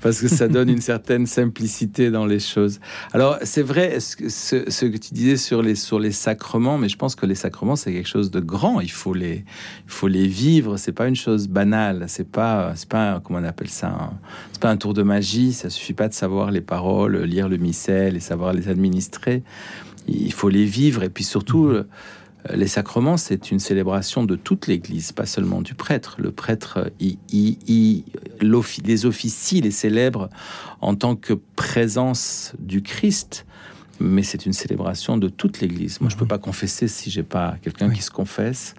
parce que ça donne une certaine simplicité dans les choses. Alors, c'est vrai ce, que tu disais sur les, sur les sacrements, mais je pense que les sacrements, c'est quelque chose de grand. Il faut les, il faut les vivre. C'est pas une chose banale. C'est pas, c'est pas, comment on appelle ça C'est pas un tour de magie. Ça suffit pas de savoir les paroles, lire le missel et savoir les administrer. Il faut les vivre. Et puis surtout, les sacrements, c'est une célébration de toute l'Église, pas seulement du prêtre. Le prêtre, il, il, il, les officie, les célèbre en tant que présence du Christ, mais c'est une célébration de toute l'Église. Moi, je peux pas confesser si j'ai pas quelqu'un oui. qui se confesse.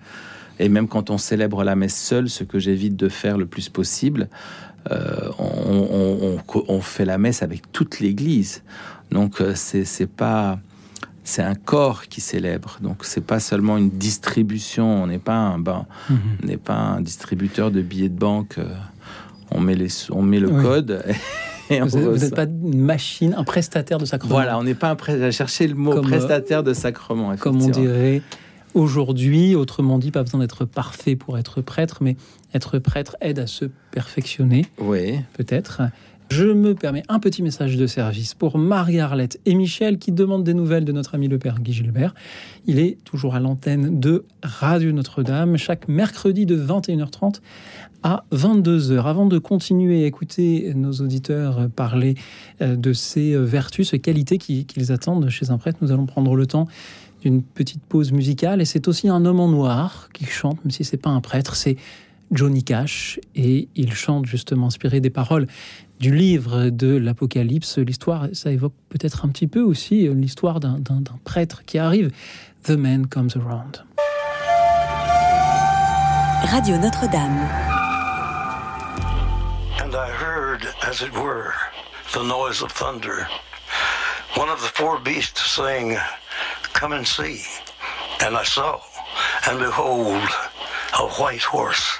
Et même quand on célèbre la messe seule, ce que j'évite de faire le plus possible, euh, on, on, on, fait la messe avec toute l'Église. Donc, euh, c'est pas c'est un corps qui célèbre. Donc c'est pas seulement une distribution. On n'est pas un ben, n'est pas un distributeur de billets de banque. On met les, on met le oui. code. Et vous n'êtes pas une machine, un prestataire de sacrement. Voilà, on n'est pas un prestataire. Chercher le mot comme, prestataire de sacrement. Comme on dirait aujourd'hui, autrement dit, pas besoin d'être parfait pour être prêtre, mais être prêtre aide à se perfectionner. Oui. Peut-être. Je me permets un petit message de service pour Marie-Arlette et Michel qui demandent des nouvelles de notre ami le père Guy Gilbert. Il est toujours à l'antenne de Radio Notre-Dame chaque mercredi de 21h30 à 22h. Avant de continuer à écouter nos auditeurs parler euh, de ces vertus, ces qualités qu'ils attendent chez un prêtre, nous allons prendre le temps d'une petite pause musicale. Et c'est aussi un homme en noir qui chante, même si c'est pas un prêtre, c'est Johnny Cash et il chante justement inspiré des paroles du livre de l'Apocalypse. L'histoire, ça évoque peut-être un petit peu aussi l'histoire d'un prêtre qui arrive. The Man Comes Around. Radio Notre-Dame. And I heard, as it were, the noise of thunder. One of the four beasts saying, Come and see. And I saw, and behold, a white horse.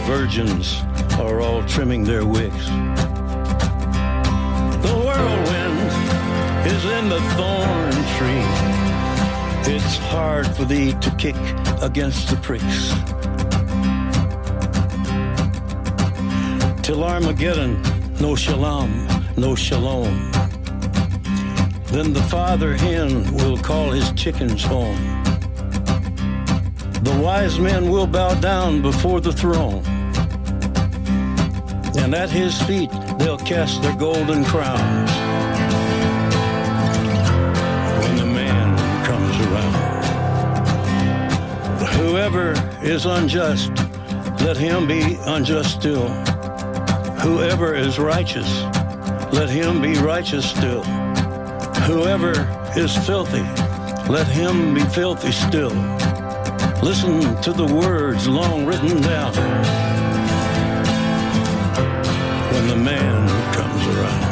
the virgins are all trimming their wicks. The whirlwind is in the thorn tree. It's hard for thee to kick against the pricks. Till Armageddon, no shalom, no shalom. Then the father hen will call his chickens home. The wise men will bow down before the throne. And at his feet they'll cast their golden crowns. When the man comes around. Whoever is unjust, let him be unjust still. Whoever is righteous, let him be righteous still. Whoever is filthy, let him be filthy still. Listen to the words long written down when the man comes around.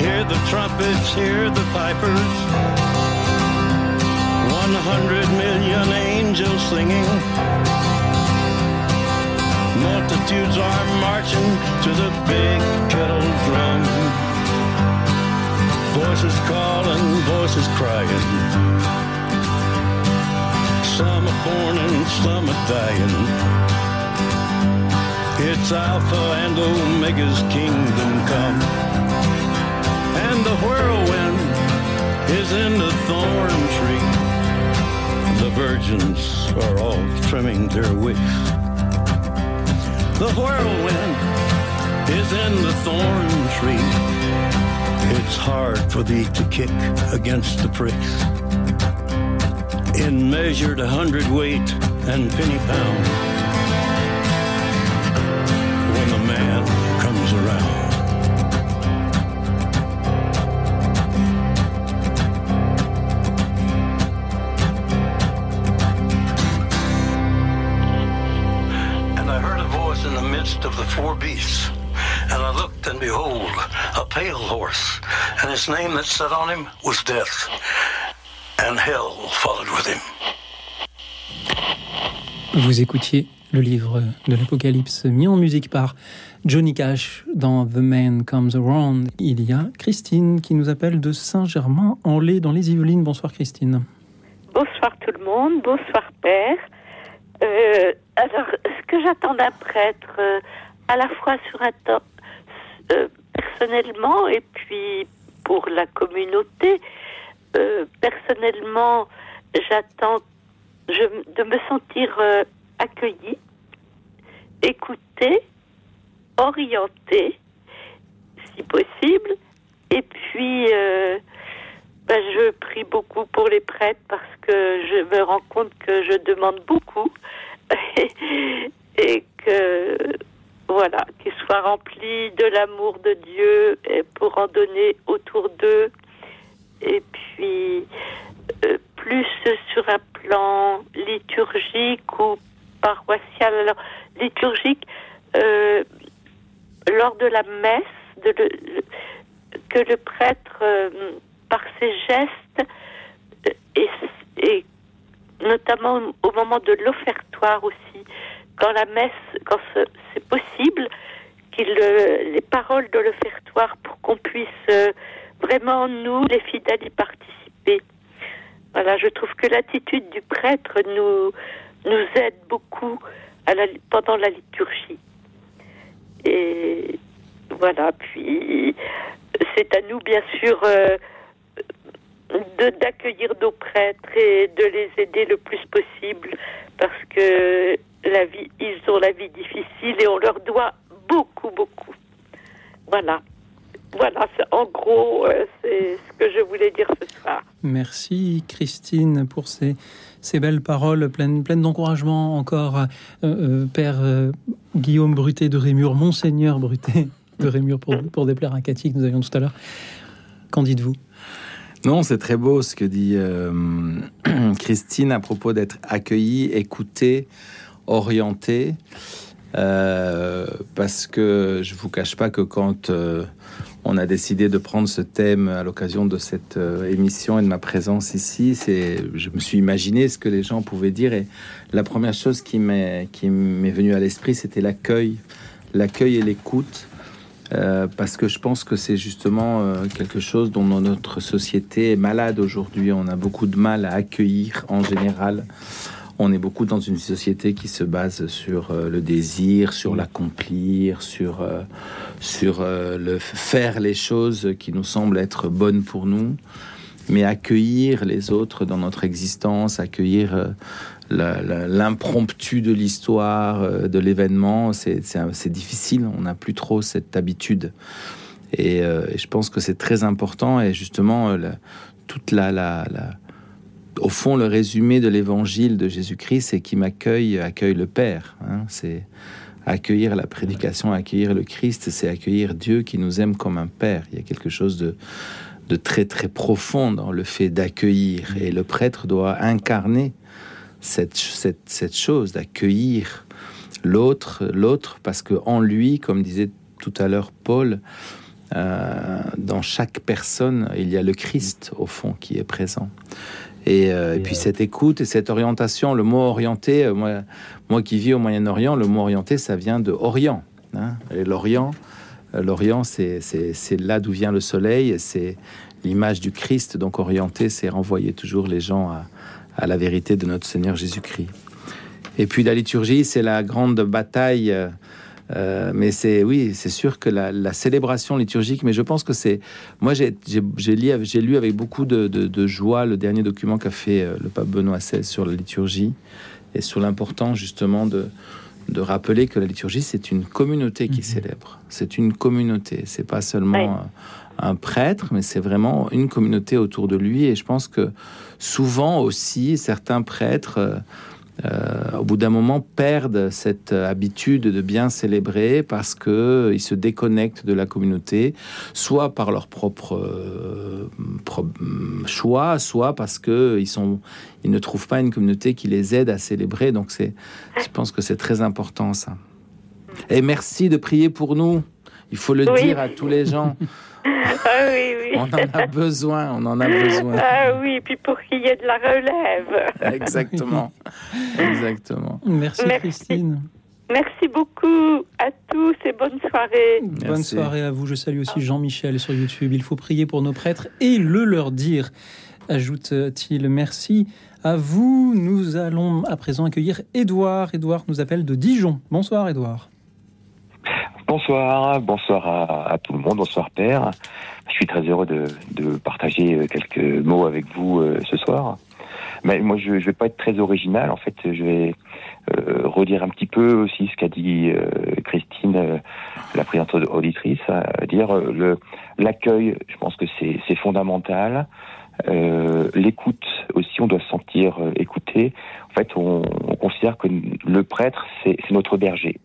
Hear the trumpets, hear the pipers. One hundred million angels singing. Multitudes are marching to the big kettle drum. Voices calling, voices crying. Some are born and some are dying. It's Alpha and Omega's kingdom come. And the whirlwind is in the thorn tree. The virgins are all trimming their wicks. The whirlwind is in the thorn tree. It's hard for thee to kick against the pricks. In measured a hundredweight and penny pound. His name that sat on him was Death. And hell followed with him. Vous écoutiez le livre de l'Apocalypse mis en musique par Johnny Cash dans The Man Comes Around. Il y a Christine qui nous appelle de Saint-Germain-en-Laye dans les Yvelines. Bonsoir Christine. Bonsoir tout le monde, bonsoir Père. Euh, alors, ce que j'attends d'un prêtre, euh, à la fois sur un temps euh, personnellement et puis pour la communauté, euh, personnellement, j'attends de me sentir euh, accueillie, écoutée, orientée, si possible, et puis euh, ben, je prie beaucoup pour les prêtres parce que je me rends compte que je demande beaucoup. Et que voilà qu'ils soient remplis de l'amour de Dieu et pour en donner autour d'eux. Et puis euh, plus sur un plan liturgique ou paroissial. Alors liturgique euh, lors de la messe que le prêtre euh, par ses gestes et notamment au moment de l'offertoire aussi, quand la messe, quand ce- c'est possible, qu'il euh, les paroles de l'offertoire pour qu'on puisse euh, vraiment nous, les fidèles, y participer. Voilà, je trouve que l'attitude du prêtre nous nous aide beaucoup pendant la liturgie. Et voilà, puis c'est à nous, bien sûr, euh, d'accueillir nos prêtres et de les aider le plus possible parce que la vie, ils ont la vie difficile et on leur doit beaucoup, beaucoup. Voilà. Voilà, c'est- en gros, euh, c'est ce que je voulais dire ce soir. Merci Christine pour ces, belles paroles pleines, d'encouragement encore. Euh, euh, Père euh, Guillaume Brutet de Rémur, Monseigneur Brutet de Rémur pour, pour déplaire à Cathy que nous avions tout à l'heure. Qu'en dites-vous? Non, c'est très beau ce que dit Christine à propos d'être accueillie, écoutée, orientée. Euh, parce que je vous cache pas que quand on a décidé de prendre ce thème à l'occasion de cette euh, émission et de ma présence ici, je me suis imaginé ce que les gens pouvaient dire et la première chose qui m'est qui m'est venue à l'esprit, c'était l'accueil, l'accueil et l'écoute. Euh, parce que je pense que c'est justement euh, quelque chose dont notre société est malade aujourd'hui. On a beaucoup de mal à accueillir en général. On est beaucoup dans une société qui se base sur euh, le désir, sur l'accomplir, sur, euh, sur euh, le faire les choses qui nous semblent être bonnes pour nous. Mais accueillir les autres dans notre existence, accueillir l'impromptu de l'histoire, de l'événement, c'est difficile. On n'a plus trop cette habitude. Et, je pense que c'est très important. Et justement, toute la, la- au fond, le résumé de l'évangile de Jésus-Christ, c'est qui m'accueille, accueille le Père. hein. c'est accueillir la prédication, accueillir le Christ, c'est accueillir Dieu qui nous aime comme un Père. Il y a quelque chose de, très très profond dans le fait d'accueillir. Et le prêtre doit incarner cette chose, d'accueillir l'autre, l'autre, parce que en lui, comme disait tout à l'heure Paul, euh, dans chaque personne, il y a le Christ au fond qui est présent. Et, euh, et puis cette écoute et cette orientation, le mot orienté, euh, moi, moi qui vis au Moyen-Orient, le mot orienté, ça vient de Orient. hein. et l'Orient, euh, l'Orient, c'est là d'où vient le soleil, c'est l'image du Christ. Donc orienté, c'est renvoyer toujours les gens à, à la vérité de notre Seigneur Jésus-Christ. Et puis la liturgie, c'est la grande bataille. Euh, mais c'est oui, c'est sûr que la, la célébration liturgique. Mais je pense que c'est moi j'ai lu, avec beaucoup de, de- de joie le dernier document qu'a fait euh, le pape Benoît XVI sur la liturgie et sur l'importance justement de de rappeler que la liturgie c'est une communauté qui célèbre. C'est une communauté. C'est pas seulement un, un prêtre, mais c'est vraiment une communauté autour de lui. Et je pense que souvent aussi certains prêtres euh, euh, au bout d'un moment, perdent cette euh, habitude de bien célébrer parce que euh, se déconnectent de la communauté, soit par leur propre euh, pro- choix, soit parce que ils ne trouvent pas une communauté qui les aide à célébrer. Donc je pense que c'est très important ça. Et merci de prier pour nous. Il faut le Oui. dire à tous les gens. Ah oui, oui. On en a besoin. On en a besoin. Ah oui, puis pour qu'il y ait de la relève. Exactement. Exactement. Merci, Merci. Christine. Merci beaucoup à tous et bonne soirée. Bonne Merci. soirée à vous. Je salue aussi Jean-Michel sur YouTube. Il faut prier pour nos prêtres et le leur dire, ajoute-t-il. Merci à vous. Nous allons à présent accueillir Édouard. Édouard nous appelle de Dijon. Bonsoir, Édouard. Bonsoir, bonsoir à, tout le monde, bonsoir Père. Je suis très heureux de, partager euh, quelques mots avec vous euh, ce soir. Mais moi, je ne vais pas être très original. En fait, je vais euh, redire un petit peu aussi ce qu'a dit Christine, la présidente auditrice, à dire l'accueil. Je pense que c'est fondamental. L'écoute aussi, on doit se sentir écouté. En fait, on, on considère que le prêtre, c'est notre berger.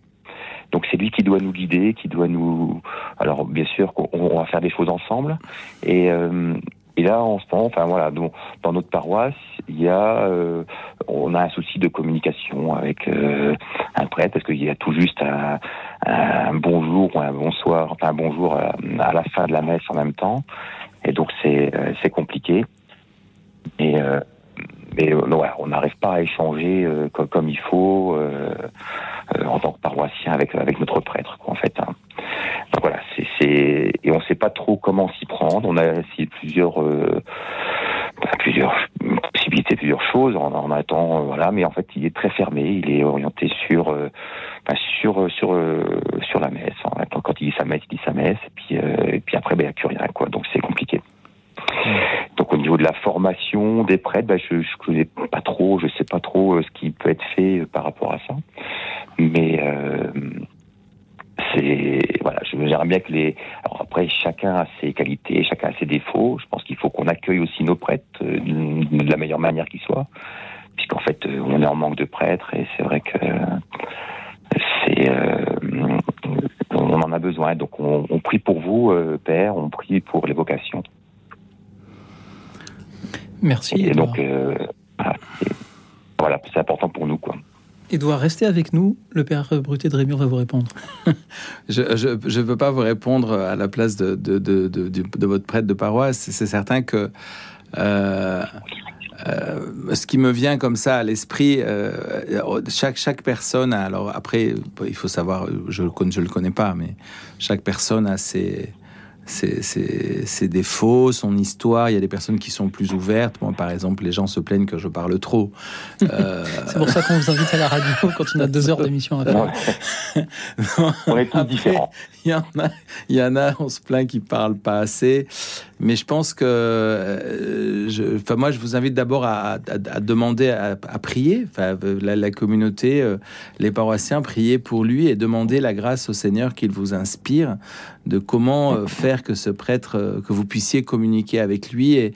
Donc c'est lui qui doit nous guider, qui doit nous. Alors bien sûr qu'on on va faire des choses ensemble. Et, euh, et là en ce moment, enfin voilà, dans, dans notre paroisse, il y a, euh, on a un souci de communication avec euh, un prêtre parce qu'il y a tout juste un, un bonjour ou un bonsoir, enfin un bonjour à, à la fin de la messe en même temps. Et donc c'est euh, c'est compliqué. Et euh, mais euh, ouais, on n'arrive pas à échanger euh, comme, comme il faut euh, euh, en tant que paroissien avec avec notre prêtre, quoi, en fait. hein. Donc voilà, c'est et on sait pas trop comment s'y prendre. On a essayé plusieurs euh, bah, plusieurs possibilités, plusieurs choses en attendant, euh, voilà. Mais en fait, il est très fermé. Il est orienté sur bah, sur sur sur la messe. Fait. Quand il dit sa messe, il dit sa messe. Et puis et puis après, ben, il n'y a plus rien, quoi. Donc c'est compliqué. Donc au niveau de la formation des prêtres, bah, je je connais pas trop, je sais pas trop euh, ce qui peut être fait euh, par rapport à ça. Mais euh, c'est voilà, j'aimerais bien que les. Alors après, chacun a ses qualités, chacun a ses défauts. Je pense qu'il faut qu'on accueille aussi nos prêtres de la meilleure manière qui soit, puisqu'en fait, on est en manque de prêtres et c'est vrai que c'est on en a besoin. Donc on, prie pour vous, Père, on prie pour les vocations. Merci. Et donc, euh, voilà, c'est- voilà, c'est important pour nous, quoi. Édouard, restez avec nous. Le père Bruté de Rémur va vous répondre. Je ne peux pas vous répondre à la place de, de, de, de, de- de votre prêtre de paroisse. C'est certain que euh, euh, ce qui me vient comme ça à l'esprit, euh, chaque, chaque personne, a- alors après, il faut savoir, je ne je le connais pas, mais chaque personne a ses, ses, ses- ses défauts, son histoire. Il y a des personnes qui sont plus ouvertes. Moi, par exemple, les gens se plaignent que je parle trop. Euh, C'est pour ça qu'on vous invite à la radio quand on a deux heures d'émission à faire. non. On est tous différents. Il y en a, il y en a, on se plaint qu'ils parlent pas assez. Mais je pense que, euh, je, enfin moi, je vous invite d'abord à, demander, à, prier. Enfin, la, la communauté, euh, les paroissiens, prier pour lui et demander la grâce au Seigneur qu'il vous inspire de comment euh, faire que ce prêtre, euh, que vous puissiez communiquer avec lui et,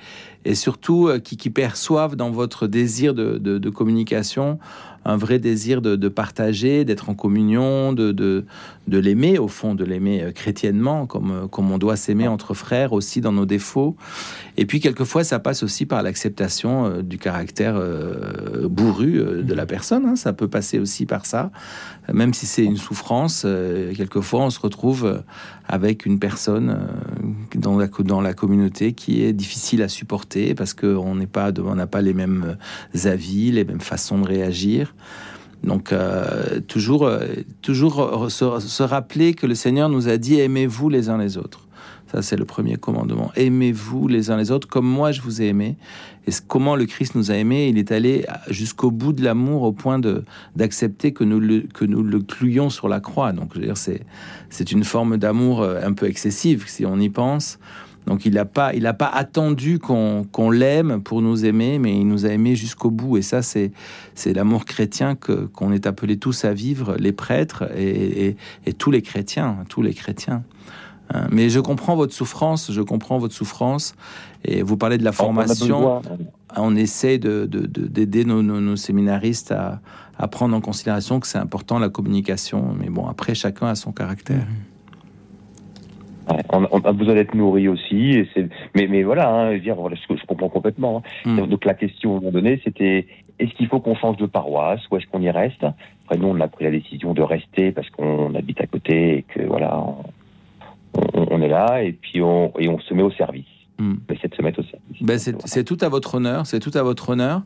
surtout euh, qui, qui perçoivent dans votre désir de, communication un vrai désir de, partager, d'être en communion, de, de l'aimer, au fond, de l'aimer euh, chrétiennement, comme, euh, comme on doit s'aimer entre frères aussi dans nos défauts. Et puis, quelquefois, ça passe aussi par l'acceptation euh, du caractère euh, bourru euh, de la personne. hein. Ça peut passer aussi par ça. Même si c'est une souffrance, quelquefois, on se retrouve avec une personne dans la, dans la communauté qui est difficile à supporter parce qu'on n'est pas, de- on n'a pas les mêmes avis, les mêmes façons de réagir. Donc, euh, toujours, euh, toujours se, rappeler que le Seigneur nous a dit aimez-vous les uns les autres. Ça, c'est le premier commandement. Aimez-vous les uns les autres comme moi je vous ai aimé. Et comment le Christ nous a aimés Il est allé jusqu'au bout de l'amour au point de d'accepter que nous le, que nous le clouions sur la croix. Donc, c'est c'est une forme d'amour euh, un peu excessive si on y pense. Donc, il n'a pas il a pas attendu qu'on qu'on l'aime pour nous aimer, mais il nous a aimés jusqu'au bout. Et ça, c'est c'est l'amour chrétien que qu'on est appelés tous à vivre, les prêtres et, et, et tous les chrétiens, tous les chrétiens. Hein, Mais je comprends votre souffrance, je comprends votre souffrance. Et vous parlez de la formation. On essaie de, de- de- d'aider nos, nos- nos séminaristes à, à prendre en considération que c'est important la communication. Mais bon, après, chacun a son caractère. Ouais, on, on a besoin d'être nourri aussi. Et c'est- mais, mais voilà, hein, je, veux dire, voilà, je, je comprends complètement. hein. Mm. Donc, la question à un moment donné, c'était est-ce qu'il faut qu'on change de paroisse ou est-ce qu'on y reste? Après, nous, on a pris la décision de rester parce qu'on habite à côté et que voilà, on, on- on est là et puis on, et on se met au service. Mm. On essaie de se mettre au service. Ben, c'est, tout à votre honneur, c'est tout à votre honneur.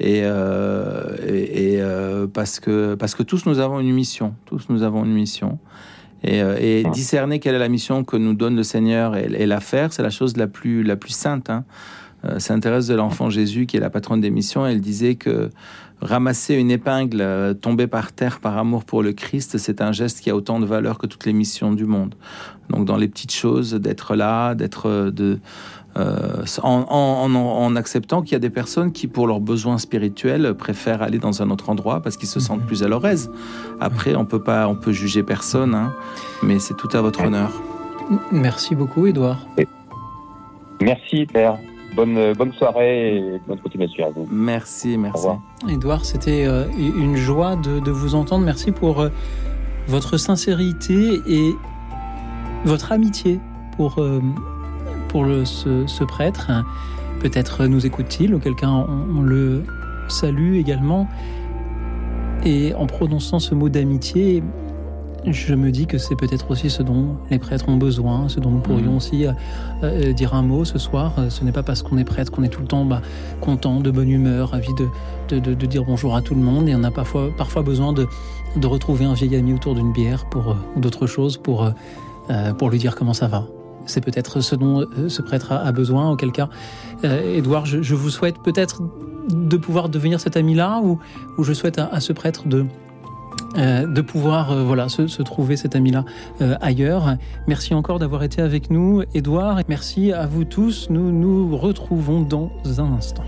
Et, euh, et, et, euh, parce, que, parce que tous nous avons une mission, tous nous avons une mission. Et, euh, et discerner quelle est la mission que nous donne le Seigneur et, et la faire, c'est la chose la plus, la plus sainte. Hein. Euh, Thérèse de l'Enfant Jésus, qui est la patronne des missions, elle disait que ramasser une épingle euh, tombée par terre par amour pour le Christ, c'est un geste qui a autant de valeur que toutes les missions du monde. Donc dans les petites choses, d'être là, d'être de euh, en, en- en- en acceptant qu'il y a des personnes qui, pour leurs besoins spirituels, préfèrent aller dans un autre endroit parce qu'ils se sentent plus à leur aise. Après, on peut pas, on peut juger personne, hein, mais c'est tout à votre honneur. Merci beaucoup, Édouard. Merci, Père. Bonne, bonne soirée et bonne continuation à vous. Merci, merci. revoir. Édouard, c'était euh, une joie de, de vous entendre. Merci pour euh, votre sincérité et votre amitié pour, euh, pour le, ce, ce prêtre. Peut-être nous écoute-t-il, auquel cas on, on le salue également. Et en prononçant ce mot d'amitié, je me dis que c'est peut-être aussi ce dont les prêtres ont besoin, ce dont nous pourrions Mhm. aussi euh, euh, dire un mot ce soir. Ce n'est pas parce qu'on est prêtre qu'on est tout le temps bah, content, de bonne humeur, ravi de, de, de- de dire bonjour à tout le monde. Et on a parfois, parfois besoin de, retrouver un vieil ami autour d'une bière pour, euh, ou d'autres choses pour, euh, pour lui dire comment ça va. C'est peut-être ce dont euh, ce prêtre a, besoin, auquel cas, euh, Edouard, je, je vous souhaite peut-être de pouvoir devenir cet ami-là, ou, je souhaite à, ce prêtre de, euh, de pouvoir euh, voilà, se, trouver cet ami-là euh, ailleurs. Merci encore d'avoir été avec nous, Edouard, et merci à vous tous. Nous nous retrouvons dans un instant.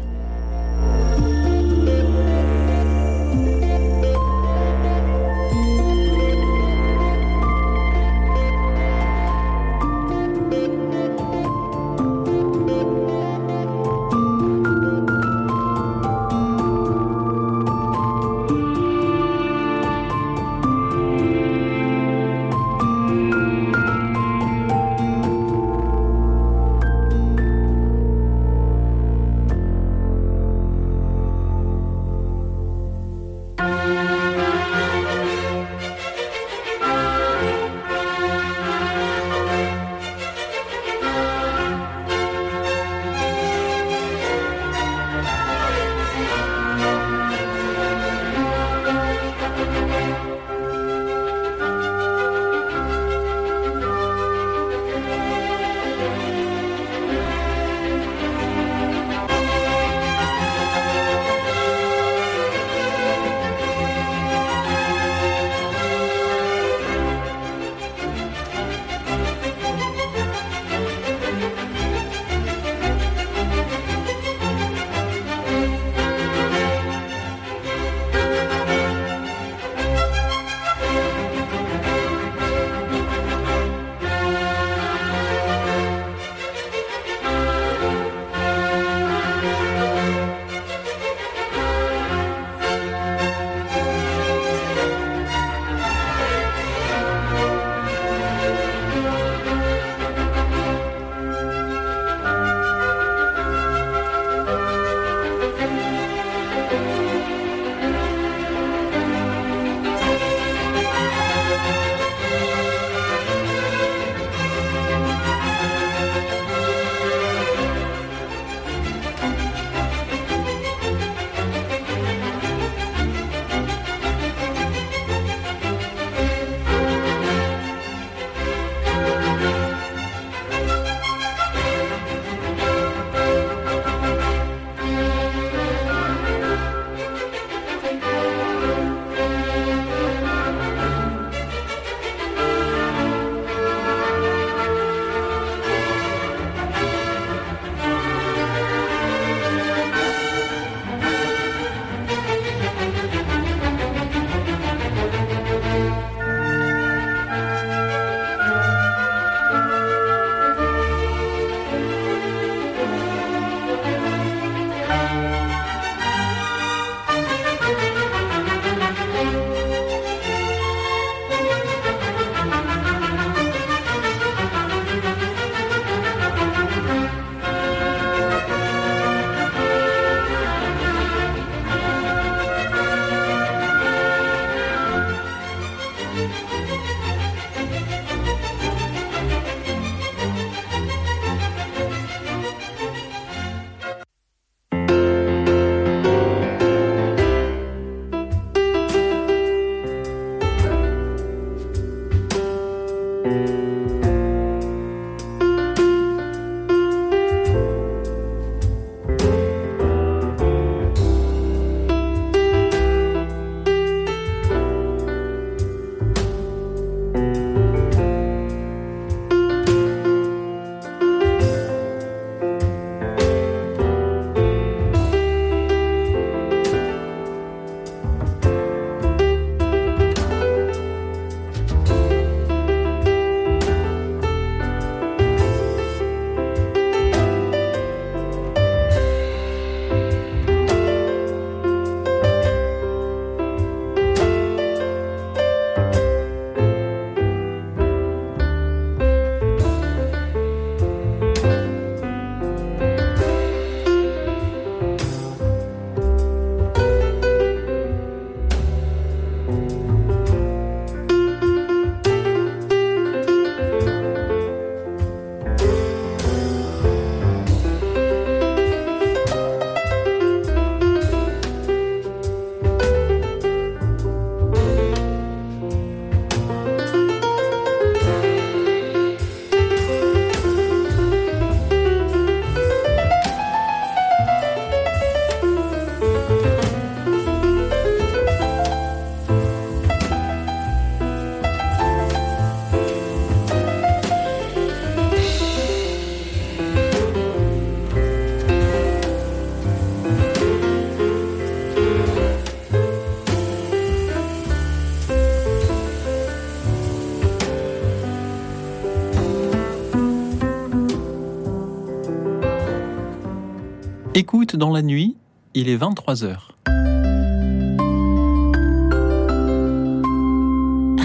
Écoute dans la nuit, il est 23h.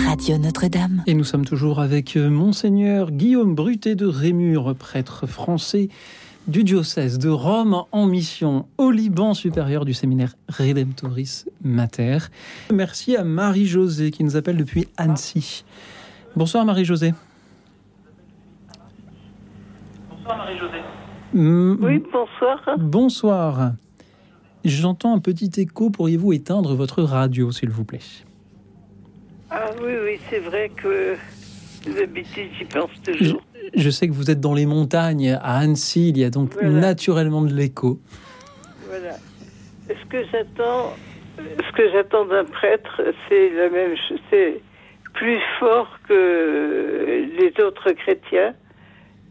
Radio Notre-Dame. Et nous sommes toujours avec euh, Monseigneur Guillaume Brutet de Rémur, prêtre français du diocèse de Rome en mission au Liban supérieur du séminaire Redemptoris Mater. Merci à Marie-Josée qui nous appelle depuis Annecy. Bonsoir Marie-Josée. Bonsoir Marie-Josée. Oui, bonsoir. Bonsoir. J'entends un petit écho. Pourriez-vous éteindre votre radio, s'il vous plaît? Ah oui, oui, c'est vrai que d'habitude j'y pense toujours. Je sais que vous êtes dans les montagnes à Annecy. Il y a donc Voilà. naturellement de l'écho. Voilà. Ce que j'attends, ce que j'attends d'un prêtre, c'est la même chose. C'est plus fort que les autres chrétiens,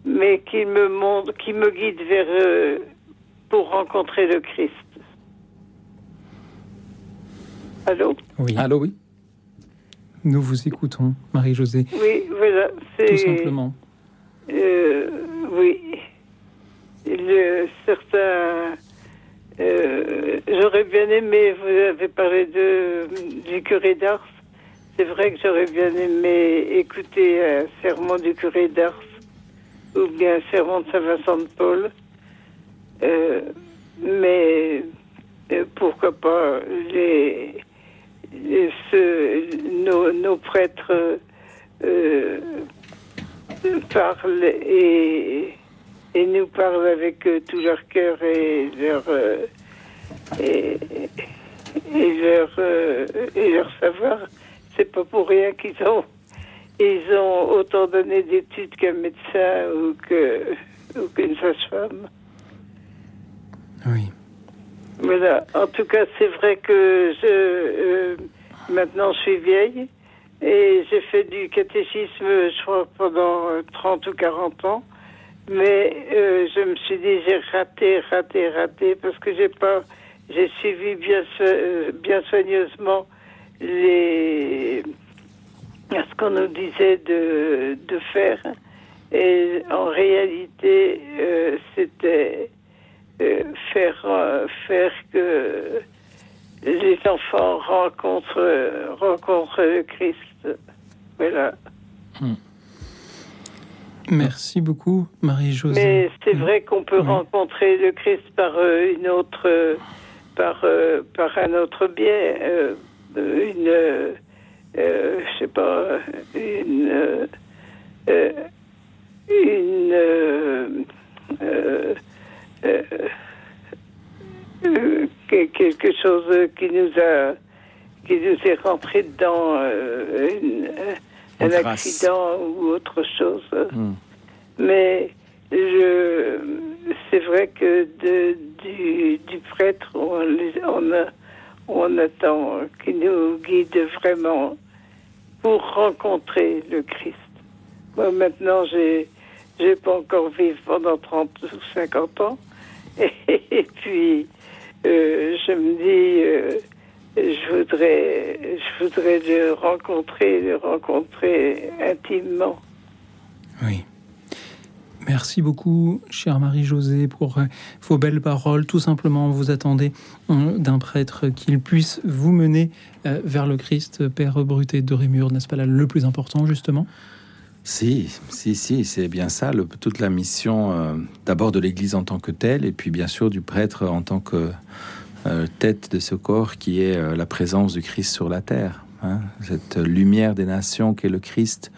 mais qui me montre, qui me guide vers euh, pour rencontrer le Christ. Allô? Oui. Allô, oui. Nous vous écoutons, Marie-Josée. Oui, voilà. C'est Tout simplement. Euh, oui. Le, certains. euh, J'aurais bien aimé, vous avez parlé de, du curé d'Ars. C'est vrai que j'aurais bien aimé écouter un sermon du curé d'Ars ou bien un sermon de Saint-Vincent de Paul. Euh, mais euh, pourquoi pas les, les- ce- nos, nos prêtres euh, parlent et, et nous parlent avec euh, tout leur cœur et leur euh, et, et leur euh, et leur savoir. C'est pas pour rien qu'ils ont ils ont autant donné d'études qu'un médecin ou que ou qu'une sage-femme. Oui. Voilà. En tout cas, c'est vrai que je euh, maintenant je suis vieille et j'ai fait du catéchisme, je crois, pendant euh, 30 ou 40 ans. Mais euh, je me suis dit j'ai raté, raté, raté parce que j'ai pas, j'ai suivi bien, so- euh, bien soigneusement les ce qu'on nous disait de, de faire. Et en réalité, euh, c'était euh, faire, euh, faire que les enfants rencontrent, rencontrent le Christ. Voilà. Merci beaucoup, Marie-Josée. Mais c'est vrai qu'on peut rencontrer le Christ par une autre, par, par un autre biais, une, euh, je sais pas, une, euh, une, euh, euh, euh, que- quelque chose qui nous a, qui nous est rentré dedans, une- un accident ou autre chose. Hmm. Mais je, c'est vrai que de, du, du prêtre, on, on, a- on attend qu'il nous guide vraiment pour rencontrer le Christ. Moi, maintenant, j'ai, j'ai pas encore vivre pendant 30 ou 50 ans. Et, puis, euh, je me dis, euh, je voudrais, je voudrais le rencontrer, le rencontrer intimement. Oui. Merci beaucoup, chère Marie-Josée, pour euh, vos belles paroles. Tout simplement, vous attendez euh, d'un prêtre qu'il puisse vous mener euh, vers le Christ, Père Bruté de Rémur, n'est-ce pas là le plus important, justement? Si, si, si, c'est bien ça, toute la mission d'abord de l'Église en tant que telle, et puis bien sûr du prêtre en tant que tête de ce corps qui est la présence du Christ sur la terre. hein. cette lumière des nations qu'est le Christ,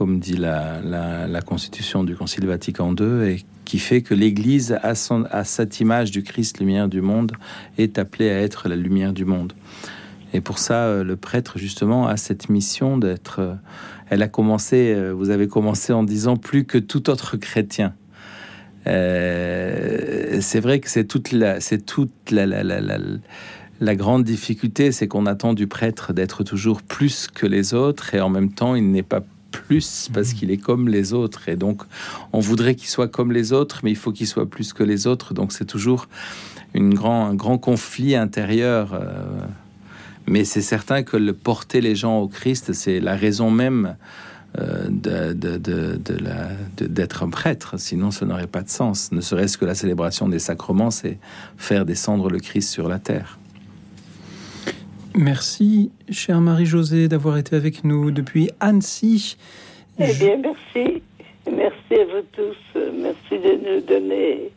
comme dit la, la- constitution du Concile Vatican II, et qui fait que l'Église, à, son- à cette image du Christ, lumière du monde, est appelée à être la lumière du monde. Et pour ça, euh, le prêtre, justement, a cette mission d'être... euh, elle a commencé, euh, vous avez commencé en disant plus que tout autre chrétien. C'est vrai que c'est toute la, c'est toute la, la, la, la grande difficulté, c'est qu'on attend du prêtre d'être toujours plus que les autres et en même temps il n'est pas plus parce qu'il est comme les autres et donc on voudrait qu'il soit comme les autres mais il faut qu'il soit plus que les autres donc c'est toujours une grand, un grand conflit intérieur euh, mais c'est certain que le porter les gens au Christ c'est la raison même euh, d'être un prêtre, sinon ça n'aurait pas de sens. Ne serait-ce que la célébration des sacrements, c'est faire descendre le Christ sur la terre. Merci, chère Marie-Josée, d'avoir été avec nous depuis Annecy. Eh bien, merci. Merci à vous tous. Merci de nous donner,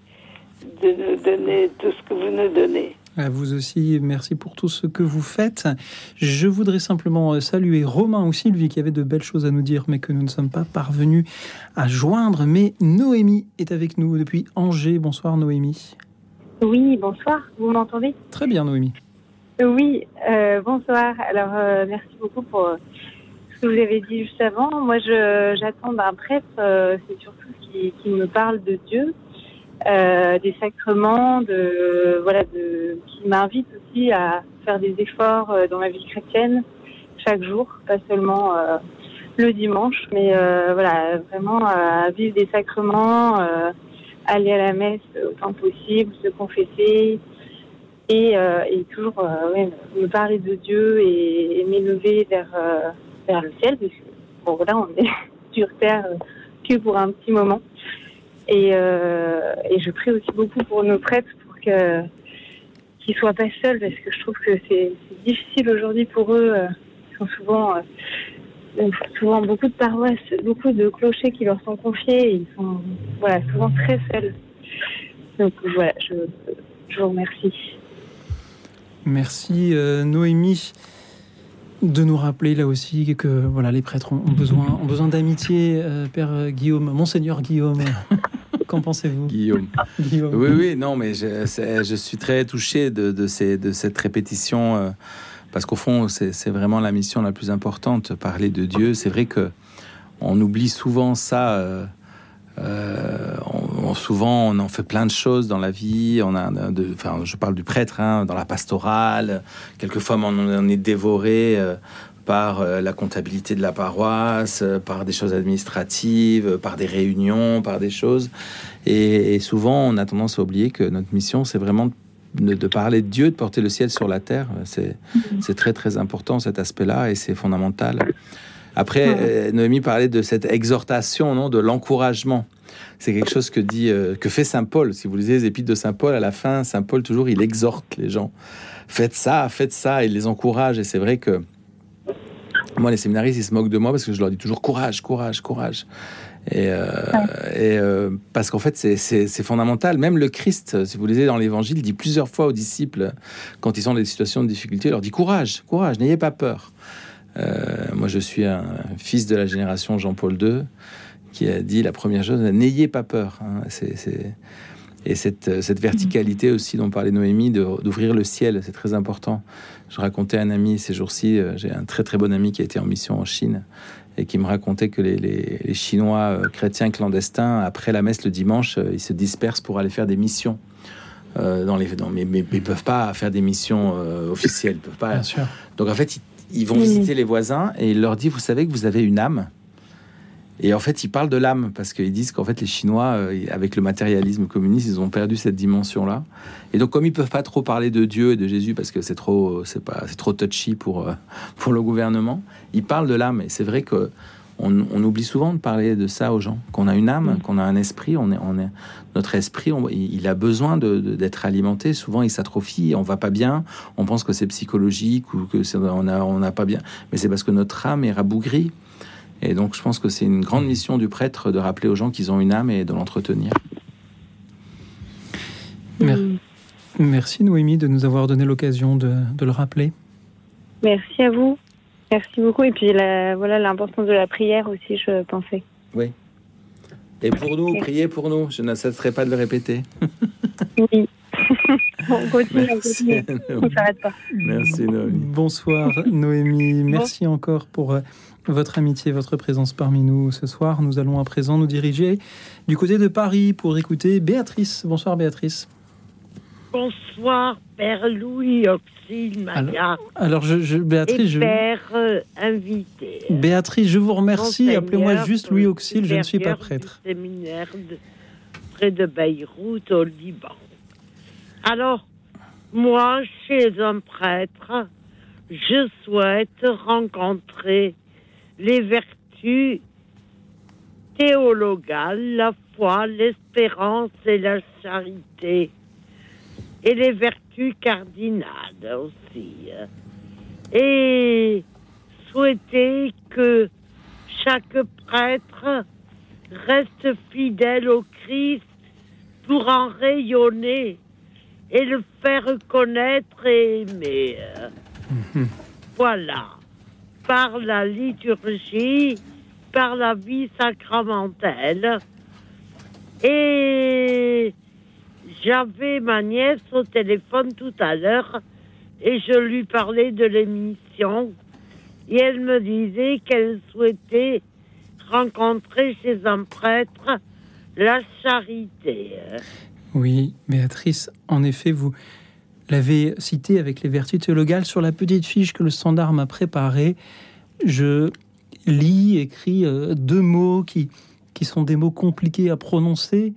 de nous donner tout ce que vous nous donnez. À vous aussi, merci pour tout ce que vous faites. Je voudrais simplement euh, saluer Romain ou Sylvie qui avaient de belles choses à nous dire, mais que nous ne sommes pas parvenus à joindre. Mais Noémie est avec nous depuis Angers. Bonsoir Noémie. Oui, bonsoir, vous m'entendez? Très bien Noémie. Oui, euh, bonsoir. Alors, euh, merci beaucoup pour euh, ce que vous avez dit juste avant. Moi, j'attends d'un prêtre, euh, c'est surtout qui, qui me parle de Dieu, euh, des sacrements, de voilà, de, qui m'invite aussi à faire des efforts dans ma vie chrétienne chaque jour, pas seulement le dimanche, mais voilà, vraiment à vivre des sacrements, aller à la messe autant possible, se confesser, et, euh, et toujours euh, me parler de Dieu et, m'élever vers, euh, vers le ciel, parce que bon, là, on est sur terre euh, que pour un petit moment. Et, euh, et je prie aussi beaucoup pour nos prêtres pour que qu'ils soient pas seuls, parce que je trouve que c'est difficile aujourd'hui pour eux. euh, Ils sont souvent, euh, souvent beaucoup de paroisses, beaucoup de clochers qui leur sont confiés, et ils sont voilà, souvent très seuls. Donc voilà, je, je vous remercie. Merci euh, Noémie de nous rappeler là aussi que voilà les prêtres ont, ont besoin ont besoin d'amitié. euh, Père Guillaume, Monseigneur Guillaume, qu'en pensez-vous? Guillaume. Guillaume. Oui, oui, non, mais je, je suis très touché de, de, ces, de cette répétition, euh, parce qu'au fond, c'est c'est vraiment la mission la plus importante, parler de Dieu. C'est vrai que on oublie souvent ça. euh, euh, on, on- souvent, on en fait plein de choses dans la vie. On a, de, enfin, je parle du prêtre, hein, dans la pastorale. Quelquefois, on en est dévoré euh, par euh, la comptabilité de la paroisse, euh, par des choses administratives, euh, par des réunions, par des choses. Et, et souvent, on a tendance à oublier que notre mission, c'est vraiment de, de parler de Dieu, de porter le ciel sur la terre. C'est très, très important cet aspect-là et c'est fondamental. Après, euh, Noémie parlait de cette exhortation, non, de l'encouragement. C'est quelque chose que dit, euh, que fait saint Paul. Si vous lisez les épîtres de saint Paul, à la fin, saint Paul toujours, il exhorte les gens. Faites ça, faites ça, il les encourage. Et c'est vrai que moi, les séminaristes, ils se moquent de moi parce que je leur dis toujours courage, courage, courage. Et, euh, et euh, parce qu'en fait, c'est- fondamental. Même le Christ, si vous lisez dans l'Évangile, dit plusieurs fois aux disciples, quand ils sont dans des situations de difficulté, il leur dit courage, courage, n'ayez pas peur. Euh, moi, je suis un fils de la génération Jean-Paul II qui a dit la première chose n'ayez pas peur. hein. C'est- Et cette, cette verticalité aussi dont parlait Noémie, d'ouvrir le ciel, c'est très important. Je racontais à un ami ces jours-ci, euh, j'ai un très très bon ami qui a été en mission en Chine et qui me racontait que les, les- les Chinois euh, chrétiens clandestins, après la messe le dimanche, euh, ils se dispersent pour aller faire des missions. euh, dans les, dans, mais, mais, mais ils peuvent pas faire des missions euh, officielles. Ils peuvent pas. Bien sûr. Donc en fait, ils, ils vont visiter les voisins et il leur dit, vous savez que vous avez une âme. Et en fait, ils parlent de l'âme parce qu'ils disent qu'en fait, les Chinois, euh, avec le matérialisme communiste, ils ont perdu cette dimension-là. Et donc, comme ils peuvent pas trop parler de Dieu et de Jésus parce que c'est trop, c'est pas, c'est trop touchy pour euh, pour le gouvernement, ils parlent de l'âme. Et c'est vrai que on, on oublie souvent de parler de ça aux gens. Qu'on a une âme, qu'on a un esprit, on est, on est notre esprit, on- il il a besoin de- de- d'être alimenté. Souvent, il s'atrophie, on va pas bien, on pense que c'est psychologique ou que c'est- on a, on n'a pas bien, mais c'est parce que notre âme est rabougrie. Et donc, je pense que c'est une grande mission du prêtre de rappeler aux gens qu'ils ont une âme et de l'entretenir. Mer- Merci Noémie de nous avoir donné l'occasion de, de le rappeler. Merci à vous. Merci beaucoup. Et puis la, voilà l'importance de la prière aussi, je pensais. Oui. Et pour nous, priez pour nous. Je ne cesserai pas de le répéter. Oui. on continue, on Merci, continue. On s'arrête pas. Merci Noémie. Bonsoir Noémie, merci encore pour euh, votre amitié, votre présence parmi nous ce soir. Nous allons à présent nous diriger du côté de Paris pour écouter Béatrice. Bonsoir Béatrice. Bonsoir, Père Louis Auxil Maria. Alors je, je- Béatrice, et je, Père euh, invité. Béatrice, je vous remercie. Appelez-moi juste Louis Auxil, je ne suis pas prêtre. du séminaire de- près de Beyrouth, au Liban. Alors, moi, chez un prêtre, je souhaite rencontrer les vertus théologales, la foi, l'espérance et la charité. Et les vertus cardinales aussi. Et souhaiter que chaque prêtre reste fidèle au Christ pour en rayonner et le faire connaître et aimer. Voilà. Par la liturgie, par la vie sacramentelle. Et j'avais ma nièce au téléphone tout à l'heure et je lui parlais de l'émission. Et elle me disait qu'elle souhaitait rencontrer chez un prêtre la charité. Oui, Béatrice, en effet, vous l'avez cité avec les vertus théologales sur la petite fiche que le standard m'a préparée. Je lis, écris euh, deux mots qui, qui sont des mots compliqués à prononcer.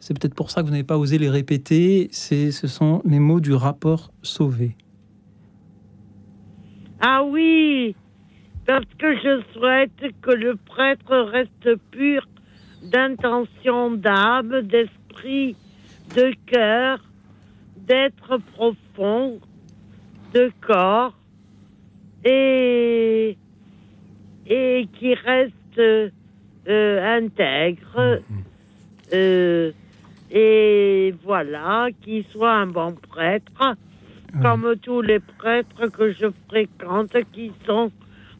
C'est peut-être pour ça que vous n'avez pas osé les répéter. C'est, ce sont les mots du rapport sauvé. Ah oui, parce que je souhaite que le prêtre reste pur d'intention d'âme, d'esprit, de cœur, d'être profond, de corps, et, et qui reste euh, intègre, euh, et voilà, qui soit un bon prêtre, comme tous les prêtres que je fréquente, qui sont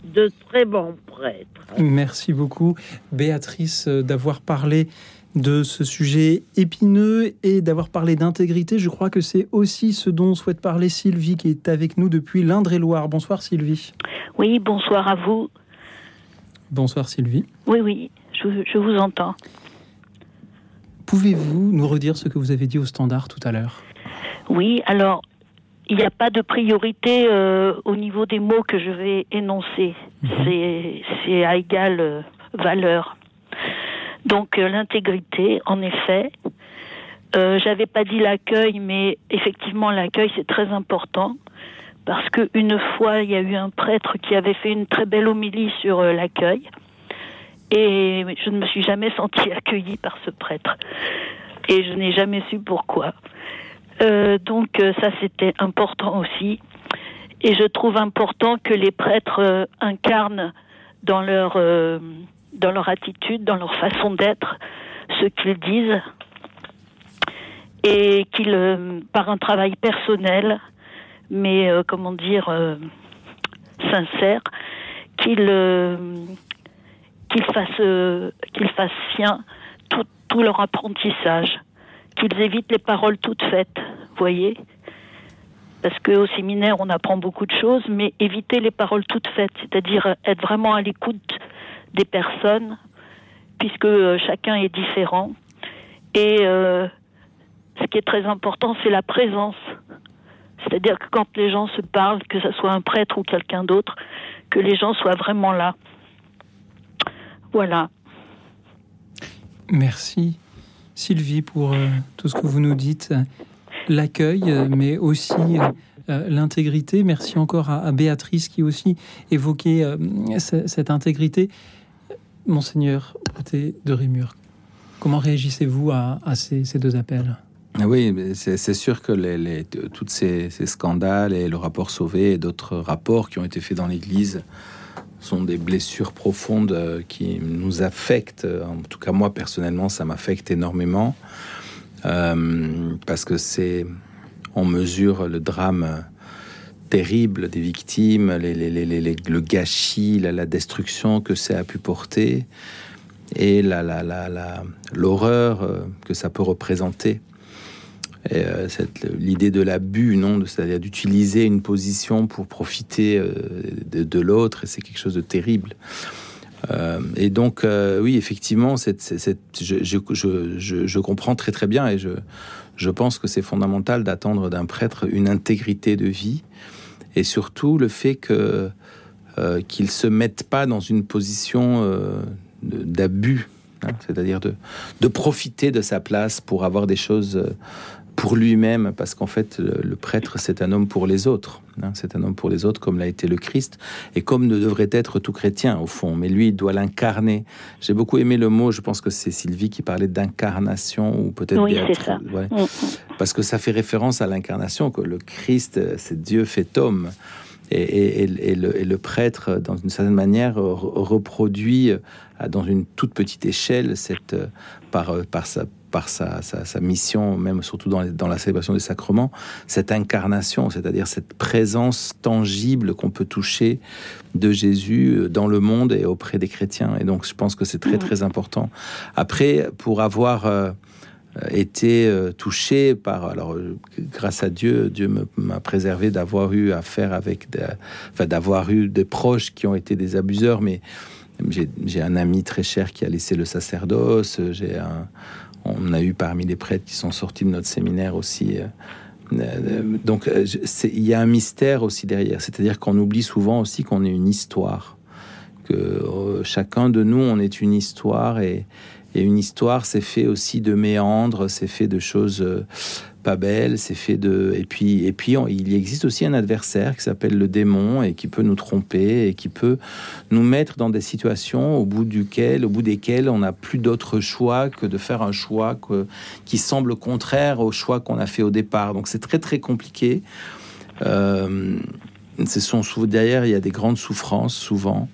de très bons prêtres. Merci beaucoup, Béatrice, d'avoir parlé de ce sujet épineux et d'avoir parlé d'intégrité. Je crois que c'est aussi ce dont souhaite parler Sylvie, qui est avec nous depuis l'Indre-et-Loire. Bonsoir, Sylvie. Oui, bonsoir à vous. Bonsoir, Sylvie. Oui, oui, je, je vous entends. Pouvez-vous nous redire ce que vous avez dit au standard tout à l'heure? Oui, alors, il n'y a pas de priorité euh, au niveau des mots que je vais énoncer. C'est c'est à égale euh, valeur. Donc, euh, l'intégrité, en effet. Euh, J'avais pas dit l'accueil, mais effectivement, l'accueil, c'est très important. Parce qu'une fois, il y a eu un prêtre qui avait fait une très belle homélie sur euh, l'accueil. Et je ne me suis jamais sentie accueillie par ce prêtre. Et je n'ai jamais su pourquoi. Euh, donc ça, c'était important aussi. Et je trouve important que les prêtres incarnent dans leur, dans leur attitude, dans leur façon d'être, ce qu'ils disent. Et qu'ils, euh, par un travail personnel, mais euh, comment dire, euh, sincère, qu'ils qu'ils fassent, qu'ils fassent sien tout, tout leur apprentissage, qu'ils évitent les paroles toutes faites, voyez parce qu'au séminaire, on apprend beaucoup de choses, mais éviter les paroles toutes faites, c'est-à-dire être vraiment à l'écoute des personnes, puisque euh, chacun est différent. Et euh, ce qui est très important, c'est la présence. C'est-à-dire que quand les gens se parlent, que ce soit un prêtre ou quelqu'un d'autre, que les gens soient vraiment là. Voilà. Merci, Sylvie, pour euh, tout ce que vous nous dites. L'accueil, mais aussi l'intégrité. Merci encore à, Béatrice qui aussi évoquait ce- cette intégrité. Monseigneur Côté de Rémur, comment réagissez-vous à, ces, deux appels? Ah Oui, c'est sûr que tous ces, ces scandales et le rapport Sauvé et d'autres rapports qui ont été faits dans l'Église sont des blessures profondes euh, qui nous affectent. En tout cas, moi, personnellement, ça m'affecte énormément. Euh, parce que c'est... On mesure le drame terrible des victimes, le gâchis, la, destruction que ça a pu porter et la- la- la- l'horreur euh, que ça peut représenter. Euh, l'idée de l'abus, non, c'est-à-dire d'utiliser une position pour profiter euh, de, l'autre, c'est quelque chose de terrible. Euh, et donc, oui, effectivement, je, je, comprends très très bien et je pense que c'est fondamental d'attendre d'un prêtre une intégrité de vie et surtout le fait que euh, qu'il se mette pas dans une position euh, d'abus, hein, c'est-à-dire de, de profiter de sa place pour avoir des choses, euh, pour lui-même, parce qu'en fait, le, le prêtre, c'est un homme pour les autres. hein. c'est un homme pour les autres, comme l'a été le Christ, et comme ne devrait être tout chrétien, au fond. Mais lui, il doit l'incarner. J'ai beaucoup aimé le mot, je pense que c'est Sylvie qui parlait d'incarnation, ou peut-être Oui, ça. ouais. Mm, Parce que ça fait référence à l'incarnation, que le Christ, c'est Dieu fait homme. Et, et- et- et le, et le prêtre, dans une certaine manière, re- reproduit euh, dans une toute petite échelle cette, euh, par, euh, par, sa, par sa, sa- sa mission, même surtout dans, la célébration des sacrements, cette incarnation, c'est-à-dire cette présence tangible qu'on peut toucher de Jésus euh, dans le monde et auprès des chrétiens. Et donc, je pense que c'est très, très important. Après, pour avoir euh, été euh, touché par alors grâce à Dieu Dieu m'a préservé d'avoir eu affaire avec enfin d'avoir eu des proches qui ont été des abuseurs mais j'ai j'ai un ami très cher qui a laissé le sacerdoce j'ai un on a eu parmi les prêtres qui sont sortis de notre séminaire aussi euh, euh, donc euh, c'est- il y a un mystère aussi derrière. C'est-à-dire qu'on oublie souvent aussi qu'on est une histoire. Que chacun de nous, on est une histoire et, et une histoire, c'est fait aussi de méandres, c'est fait de choses pas belles, c'est fait de et puis et puis on- il existe aussi un adversaire qui s'appelle le démon et qui peut nous tromper et qui peut nous mettre dans des situations au bout duquel, au bout desquelles on n'a plus d'autre choix que de faire un choix que- qui semble contraire au choix qu'on a fait au départ. Donc c'est très très compliqué. Euh, derrière, il y a des grandes souffrances souvent.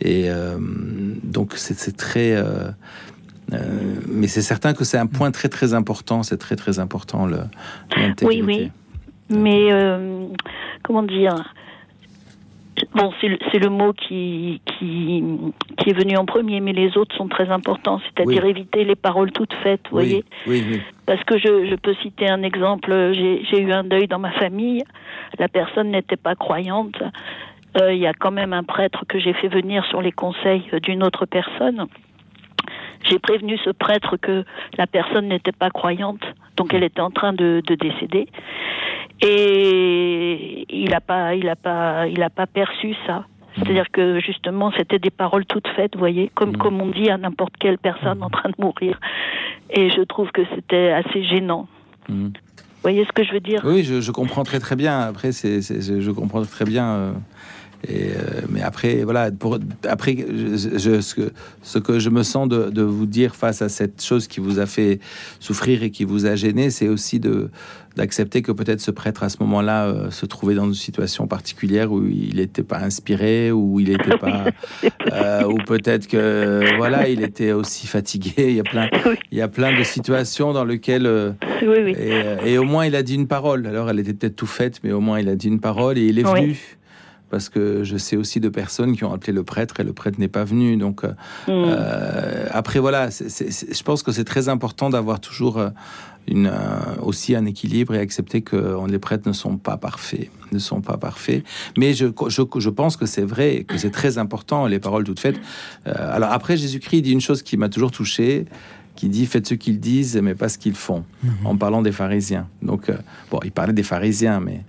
Et euh, donc c'est très. euh, euh, mais c'est certain que c'est un point très très important. C'est très très important le. Oui, l'intégrité. oui. Mais euh, comment dire? Bon, c'est le, mot qui, qui, qui est venu en premier, mais les autres sont très importants, c'est-à-dire Oui. éviter les paroles toutes faites, vous voyez? Oui, oui, oui. Parce que je, je peux citer un exemple, j'ai j'ai eu un deuil dans ma famille, la personne n'était pas croyante, Euh, il y a quand même un prêtre que j'ai fait venir sur les conseils d'une autre personne. J'ai prévenu ce prêtre que la personne n'était pas croyante, donc elle était en train de, de décéder. Et il n'a pas, il a pas, il a pas perçu ça. C'est-à-dire que justement, c'était des paroles toutes faites, vous voyez, comme comme on dit à n'importe quelle personne en train de mourir. Et je trouve que c'était assez gênant. Mhm. Vous voyez ce que je veux dire? Oui, je, je comprends très très bien. Après, c'est, je comprends très bien. euh, et, euh, mais après, voilà, pour, après, je, je- ce, que, ce que je me sens de, de vous dire face à cette chose qui vous a fait souffrir et qui vous a gêné, c'est aussi de d'accepter que peut-être ce prêtre à ce moment-là euh, se trouvait dans une situation particulière où il n'était pas inspiré, où il n'était pas, euh, ou peut-être que voilà, il était aussi fatigué. Il y a plein, il y a plein de situations dans lesquelles euh, Oui, oui. et, euh, et au moins, il a dit une parole. Alors, elle était peut-être tout faite, mais au moins, il a dit une parole et il est venu. Parce que je sais aussi de personnes qui ont appelé le prêtre et le prêtre n'est pas venu. Donc, euh, Mm. euh, après, voilà, je pense que c'est très important d'avoir toujours euh, une, euh, aussi un équilibre et accepter que les prêtres ne sont pas parfaits. Ne sont pas parfaits. Mais je, je, je pense que c'est vrai, et que c'est très important, les paroles toutes faites. Euh, alors, après, Jésus-Christ dit une chose qui m'a toujours touché qui dit faites ce qu'ils disent, mais pas ce qu'ils font, en parlant des pharisiens. Donc, euh, bon, il parlait des pharisiens, mais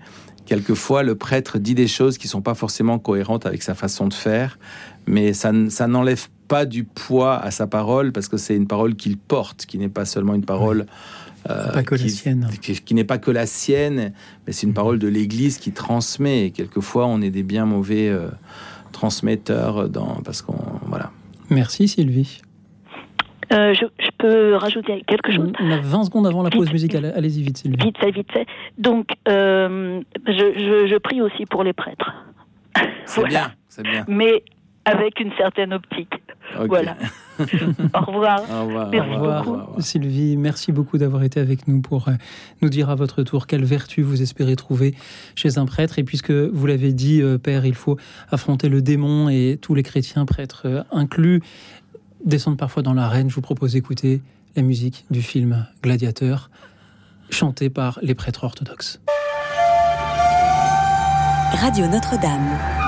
quelquefois, le prêtre dit des choses qui sont pas forcément cohérentes avec sa façon de faire, mais ça, n'enlève pas du poids à sa parole, parce que c'est une parole qu'il porte, qui n'est pas seulement une parole... euh, Pas que la qui, sienne. qui, qui n'est pas que la sienne, mais c'est une parole de l'Église qui transmet. Et quelquefois, on est des bien mauvais euh, transmetteurs, dans, parce qu'on... Voilà. Merci Sylvie. Euh, je, je peux rajouter quelque chose On a 20 secondes avant la pause musicale. Allez-y vite Sylvie. Vite fait, vite fait. Donc, euh, je, je, je prie aussi pour les prêtres. C'est bien, c'est bien. Mais avec une certaine optique. Voilà. Au revoir. Au revoir. Merci Au revoir, beaucoup. Sylvie. Merci beaucoup d'avoir été avec nous pour euh, nous dire à votre tour quelle vertu vous espérez trouver chez un prêtre. Et puisque vous l'avez dit, Père, il faut affronter le démon et tous les chrétiens, prêtres inclus, descendent parfois dans l'arène. Je vous propose d'écouter la musique du film Gladiateur, chantée par les prêtres orthodoxes. Radio Notre-Dame.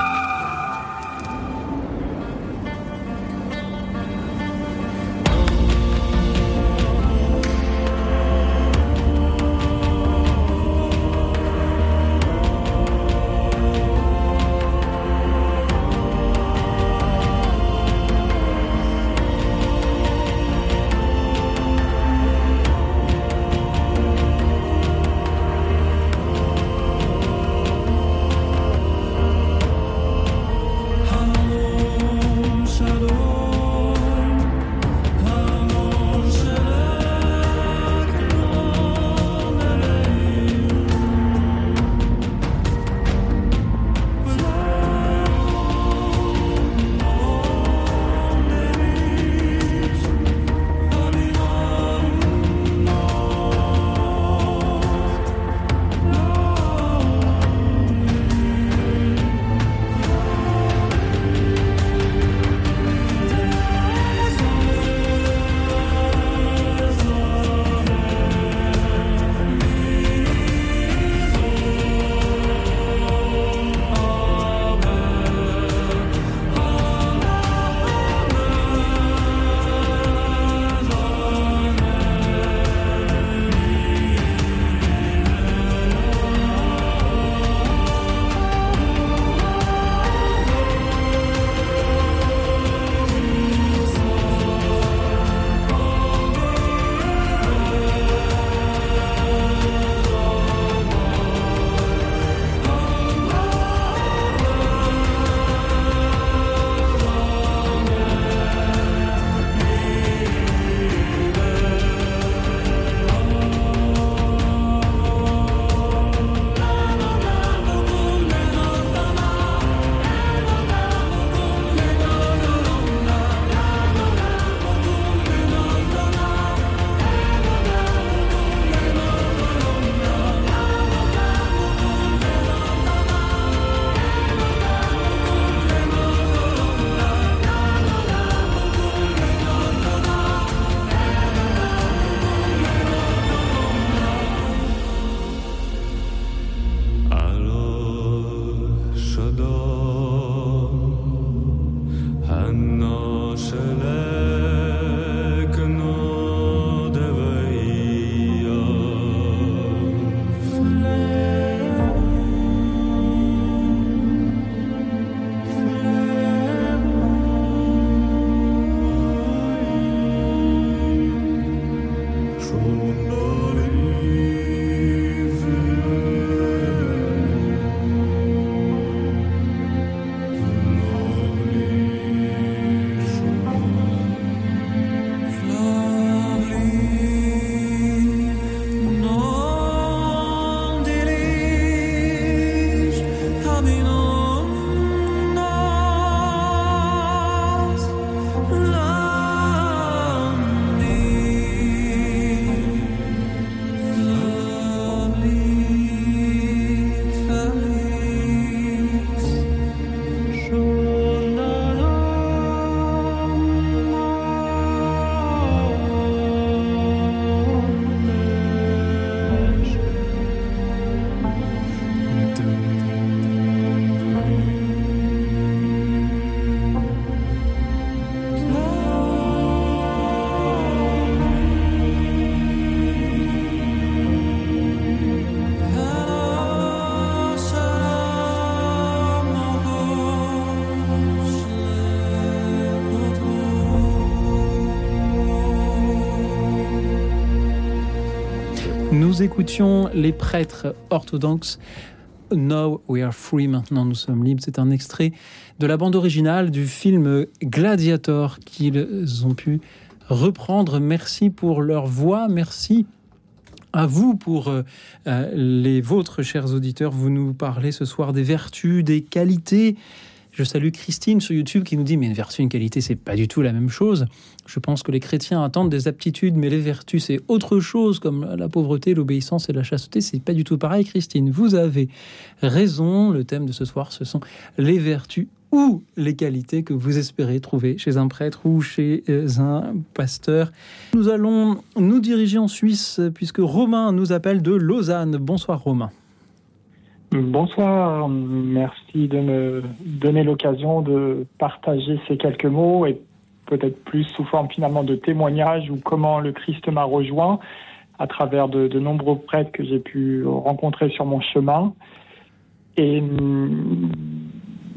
Nous écoutions les prêtres orthodoxes. Now we are free, maintenant nous sommes libres. C'est un extrait de la bande originale du film Gladiator qu'ils ont pu reprendre. Merci pour leur voix, merci à vous pour euh, euh, les vôtres, chers auditeurs. Vous nous parlez ce soir des vertus, des qualités. Je salue Christine sur YouTube qui nous dit mais une vertu, une qualité, c'est pas du tout la même chose. Je pense que les chrétiens attendent des aptitudes, mais les vertus, c'est autre chose, comme la pauvreté, l'obéissance et la chasteté. C'est pas du tout pareil, Christine. Vous avez raison. Le thème de ce soir, ce sont les vertus ou les qualités que vous espérez trouver chez un prêtre ou chez euh, un pasteur. Nous allons nous diriger en Suisse puisque Romain nous appelle de Lausanne. Bonsoir Romain. Bonsoir, merci de me donner l'occasion de partager ces quelques mots et peut-être plus sous forme finalement de témoignage ou comment le Christ m'a rejoint à travers de, de, nombreux prêtres que j'ai pu rencontrer sur mon chemin. Et hum,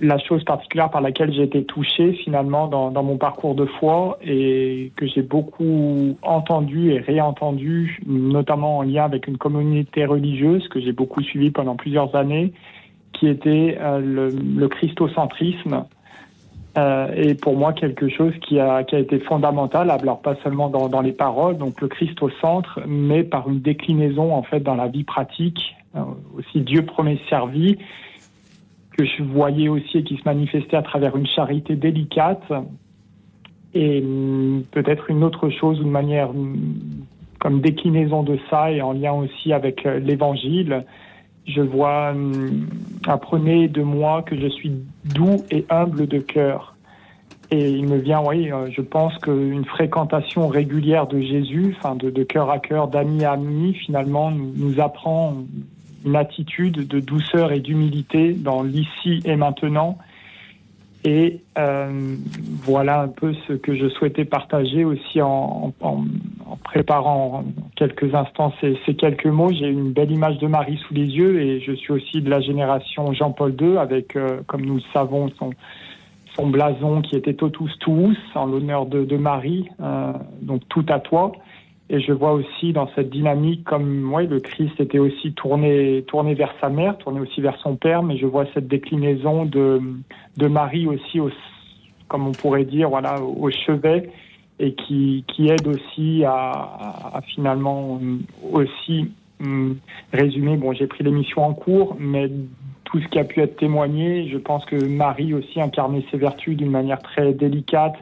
la chose particulière par laquelle j'ai été touché finalement dans, dans, mon parcours de foi et que j'ai beaucoup entendu et réentendu, notamment en lien avec une communauté religieuse que j'ai beaucoup suivie pendant plusieurs années, qui était euh, le, le, christocentrisme. Euh, et pour moi quelque chose qui a, qui a été fondamental, alors pas seulement dans, dans, les paroles, donc le Christ au centre, mais par une déclinaison en fait dans la vie pratique, euh, aussi Dieu promet servi que je voyais aussi et qui se manifestait à travers une charité délicate et hum, peut-être une autre chose, une manière hum, comme déclinaison de ça et en lien aussi avec euh, l'évangile. Je vois, hum, apprenez de moi que je suis doux et humble de cœur. Et il me vient, oui, euh, je pense qu'une fréquentation régulière de Jésus, enfin de, cœur à cœur, d'ami à ami, finalement, nous apprend une attitude de douceur et d'humilité dans l'ici et maintenant. Et euh, voilà un peu ce que je souhaitais partager aussi en, en, en préparant quelques instants ces, quelques mots. J'ai une belle image de Marie sous les yeux et je suis aussi de la génération Jean-Paul II avec, euh, comme nous le savons, son, son blason qui était Totus Tuus en l'honneur de, de Marie, euh, donc tout à toi. Et je vois aussi dans cette dynamique, comme ouais, le Christ était aussi tourné, tourné vers sa mère, tourné aussi vers son père, mais je vois cette déclinaison de, de Marie aussi, au, comme on pourrait dire, voilà, au chevet, et qui, qui aide aussi à, finalement aussi hum, résumer. Bon, j'ai pris l'émission en cours, mais tout ce qui a pu être témoigné, je pense que Marie aussi incarnait ses vertus d'une manière très délicate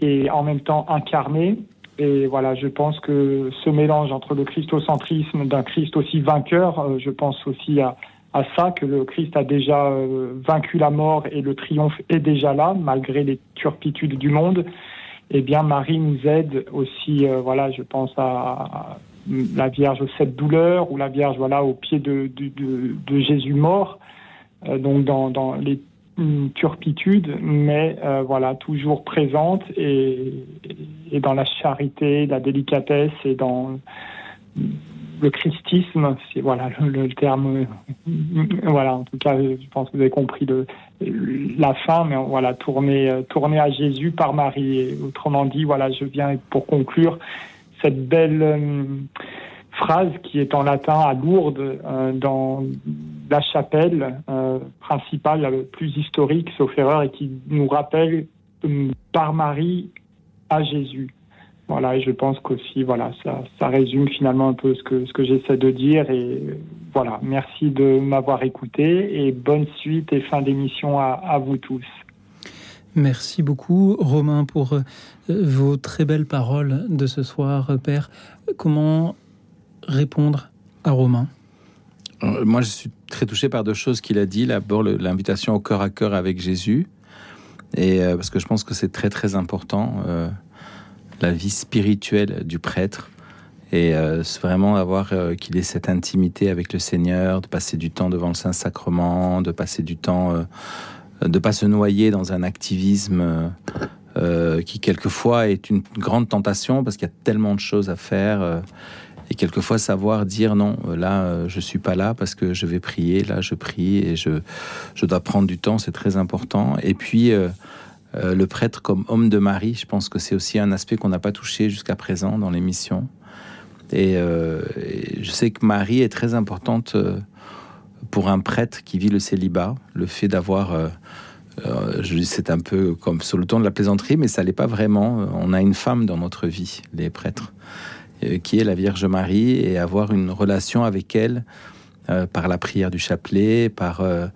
et en même temps incarnée. Et voilà, je pense que ce mélange entre le christocentrisme d'un Christ aussi vainqueur, euh, je pense aussi à, ça, que le Christ a déjà euh, vaincu la mort et le triomphe est déjà là, malgré les turpitudes du monde. Eh bien, Marie nous aide aussi, euh, voilà, je pense à, la Vierge aux sept douleurs ou la Vierge, voilà, au pied de, Jésus mort. Donc, dans les une turpitude, mais euh, voilà, toujours présente et, dans la charité, la délicatesse et dans le christisme, c'est voilà le, terme. euh, voilà, en tout cas, je pense que vous avez compris la fin, mais voilà, tourner, euh, à Jésus par Marie. Autrement dit, voilà, je viens pour conclure cette belle phrase qui est en latin à Lourdes, euh, dans la chapelle euh, principale, plus historique, sauf erreur, et qui nous rappelle euh, par Marie à Jésus. Voilà, et je pense qu'aussi, voilà, ça, ça résume finalement un peu ce que, ce que j'essaie de dire. Et voilà, merci de m'avoir écouté et bonne suite et fin d'émission à, à vous tous. Merci beaucoup, Romain, pour euh, vos très belles paroles de ce soir, Père. Comment répondre à Romain Euh, Moi, je suis très touché par deux choses qu'il a dit. D'abord, l'invitation au cœur à cœur avec Jésus. Et euh, parce que je pense que c'est très, très important, euh, la vie spirituelle du prêtre. Et vraiment avoir qu'il ait cette intimité avec le Seigneur, de passer du temps devant le Saint-Sacrement, de passer du temps, de pas se noyer dans un activisme qui quelquefois est une grande tentation parce qu'il y a tellement de choses à faire. Et quelquefois savoir dire non, euh, là euh, je suis pas là parce que je vais prier, là je prie et je, je dois prendre du temps, c'est très important. Et puis euh, le prêtre comme homme de Marie, je pense que c'est aussi un aspect qu'on n'a pas touché jusqu'à présent dans l'émission. Et, et je sais que Marie est très importante pour un prêtre qui vit le célibat, le fait d'avoir c'est un peu comme sur le ton de la plaisanterie, mais ça l'est pas vraiment. On a une femme dans notre vie, les prêtres, qui est la Vierge Marie, et avoir une relation avec elle euh, par la prière du chapelet, par euh,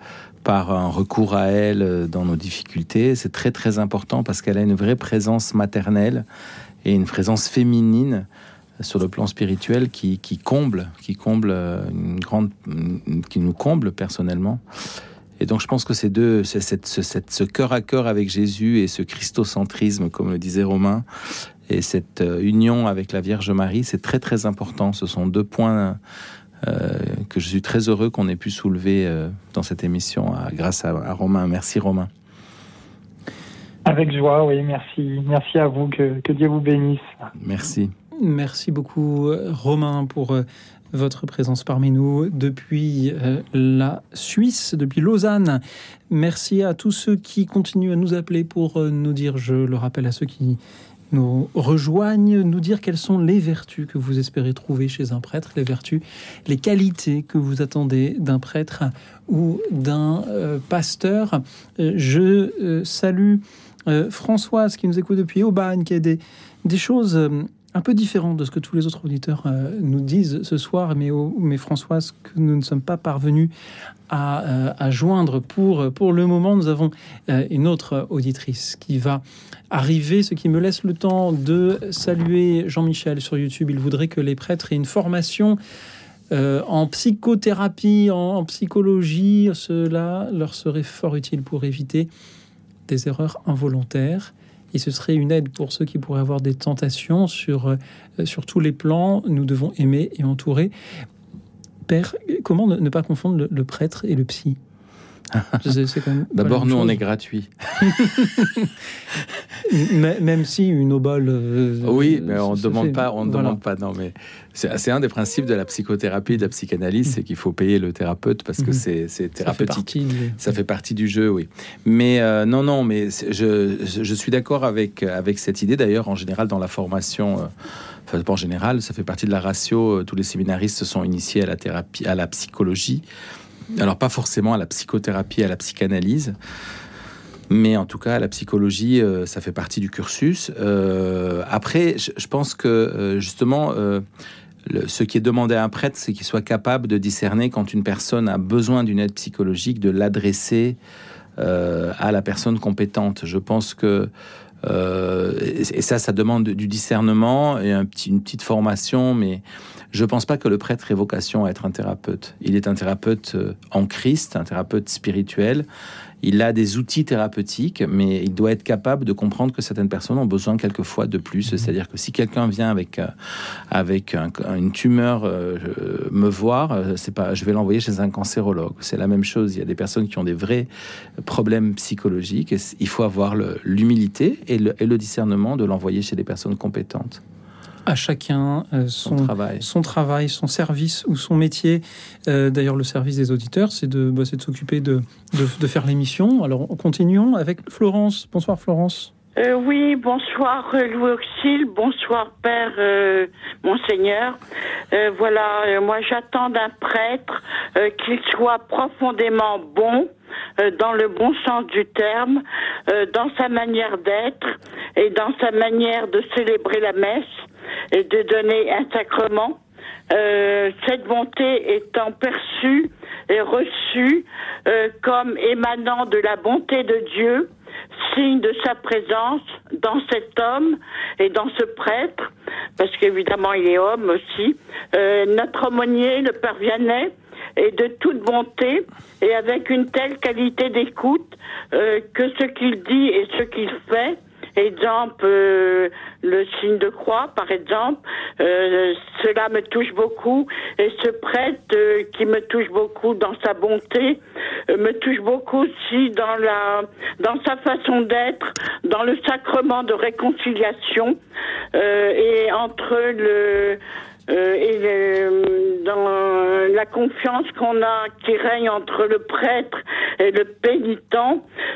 par un recours à elle euh, dans nos difficultés, c'est très très important parce qu'elle a une vraie présence maternelle et une présence féminine sur le plan spirituel qui, qui comble, qui comble euh, une grande, qui nous comble personnellement. Et donc je pense que ces deux, cette- ce cœur à cœur avec Jésus et ce christocentrisme, comme le disait Romain, et cette euh, union avec la Vierge Marie, c'est très très important. Ce sont deux points euh, que je suis très heureux qu'on ait pu soulever euh, dans cette émission à- grâce à, à Romain. Merci Romain. Avec joie, oui, merci. Merci à vous, que, que Dieu vous bénisse. Merci. Merci beaucoup, Romain, pour euh, votre présence parmi nous depuis la Suisse, depuis Lausanne. Merci à tous ceux qui continuent à nous appeler pour nous dire, je le rappelle à ceux qui nous rejoignent, nous dire quelles sont les vertus que vous espérez trouver chez un prêtre, les vertus, les qualités que vous attendez d'un prêtre ou d'un euh, pasteur. Euh, je euh, salue Françoise qui nous écoute depuis Aubagne, qui a des, choses un peu différentes de ce que tous les autres auditeurs euh, nous disent ce soir, mais, Françoise, que nous ne sommes pas parvenus à, euh, joindre pour, le moment. Nous avons euh, une autre auditrice qui va arriver, ce qui me laisse le temps de saluer Jean-Michel sur YouTube. Il voudrait que les prêtres aient une formation en psychothérapie, en psychologie. Cela leur serait fort utile pour éviter des erreurs involontaires. Et ce serait une aide pour ceux qui pourraient avoir des tentations sur, euh, sur tous les plans. Nous devons aimer et entourer. Père, comment ne, pas confondre le prêtre et le psy? D'abord, nous, on est gratuit. Même si une obole. euh, Oui, mais on ne demande fait- pas. On voilà. demande pas. Non, mais c'est un des principes de la psychothérapie, de la psychanalyse, c'est qu'il faut payer le thérapeute parce que Mhm. c'est c'est Ça fait thérapeutique. partie du- Ça fait partie du jeu, oui. Mais euh, non, non, mais je, suis d'accord avec, avec cette idée. D'ailleurs, en général, dans la formation, euh, enfin, en général, ça fait partie de la ratio. euh, Tous les séminaristes se sont initiés à la thérapie, à la psychologie. Alors, pas forcément à la psychothérapie, à la psychanalyse. Mais en tout cas, la psychologie, euh, ça fait partie du cursus. Euh, après, je, pense que euh, justement, ce qui est demandé à un prêtre, c'est qu'il soit capable de discerner quand une personne a besoin d'une aide psychologique, de l'adresser à la personne compétente. Je pense que et ça, ça demande du discernement et une petite formation, mais Je pense pas que le prêtre ait vocation à être un thérapeute. Il est un thérapeute euh, en Christ, un thérapeute spirituel. Il a des outils thérapeutiques, mais il doit être capable de comprendre que certaines personnes ont besoin quelquefois de plus. C'est-à-dire que si quelqu'un vient avec euh, avec un- une tumeur euh, me voir, c'est pas, je vais l'envoyer chez un cancérologue. C'est la même chose. Il y a des personnes qui ont des vrais problèmes psychologiques. Et il faut avoir l'humilité et le discernement de l'envoyer chez des personnes compétentes. À chacun euh, son, travail. son travail, son service ou son métier. Euh, D'ailleurs, le service des auditeurs, c'est de, bah, de s'occuper de, de, de faire l'émission. Alors, continuons avec Florence. Bonsoir, Florence. Euh, oui, bonsoir euh, Louis Auxil, bonsoir Père euh, Monseigneur. Euh, voilà, euh, moi j'attends d'un prêtre euh, qu'il soit profondément bon, euh, dans le bon sens du terme, euh, dans sa manière d'être et dans sa manière de célébrer la messe et de donner un sacrement. Euh, cette bonté étant perçue et reçue euh, comme émanant de la bonté de Dieu, signe de sa présence dans cet homme et dans ce prêtre, parce qu'évidemment il est homme aussi, euh, notre aumônier, le Père est de toute bonté et avec une telle qualité d'écoute euh, que ce qu'il dit et ce qu'il fait Exemple, euh, le signe de croix, par exemple, euh, cela me touche beaucoup. Et ce prêtre euh, qui me touche beaucoup dans sa bonté, euh, me touche beaucoup aussi dans la, dans sa façon d'être, dans le sacrement de réconciliation euh, et entre le euh, et le- dans la confiance qu'on a qui règne entre le prêtre et le pénitent,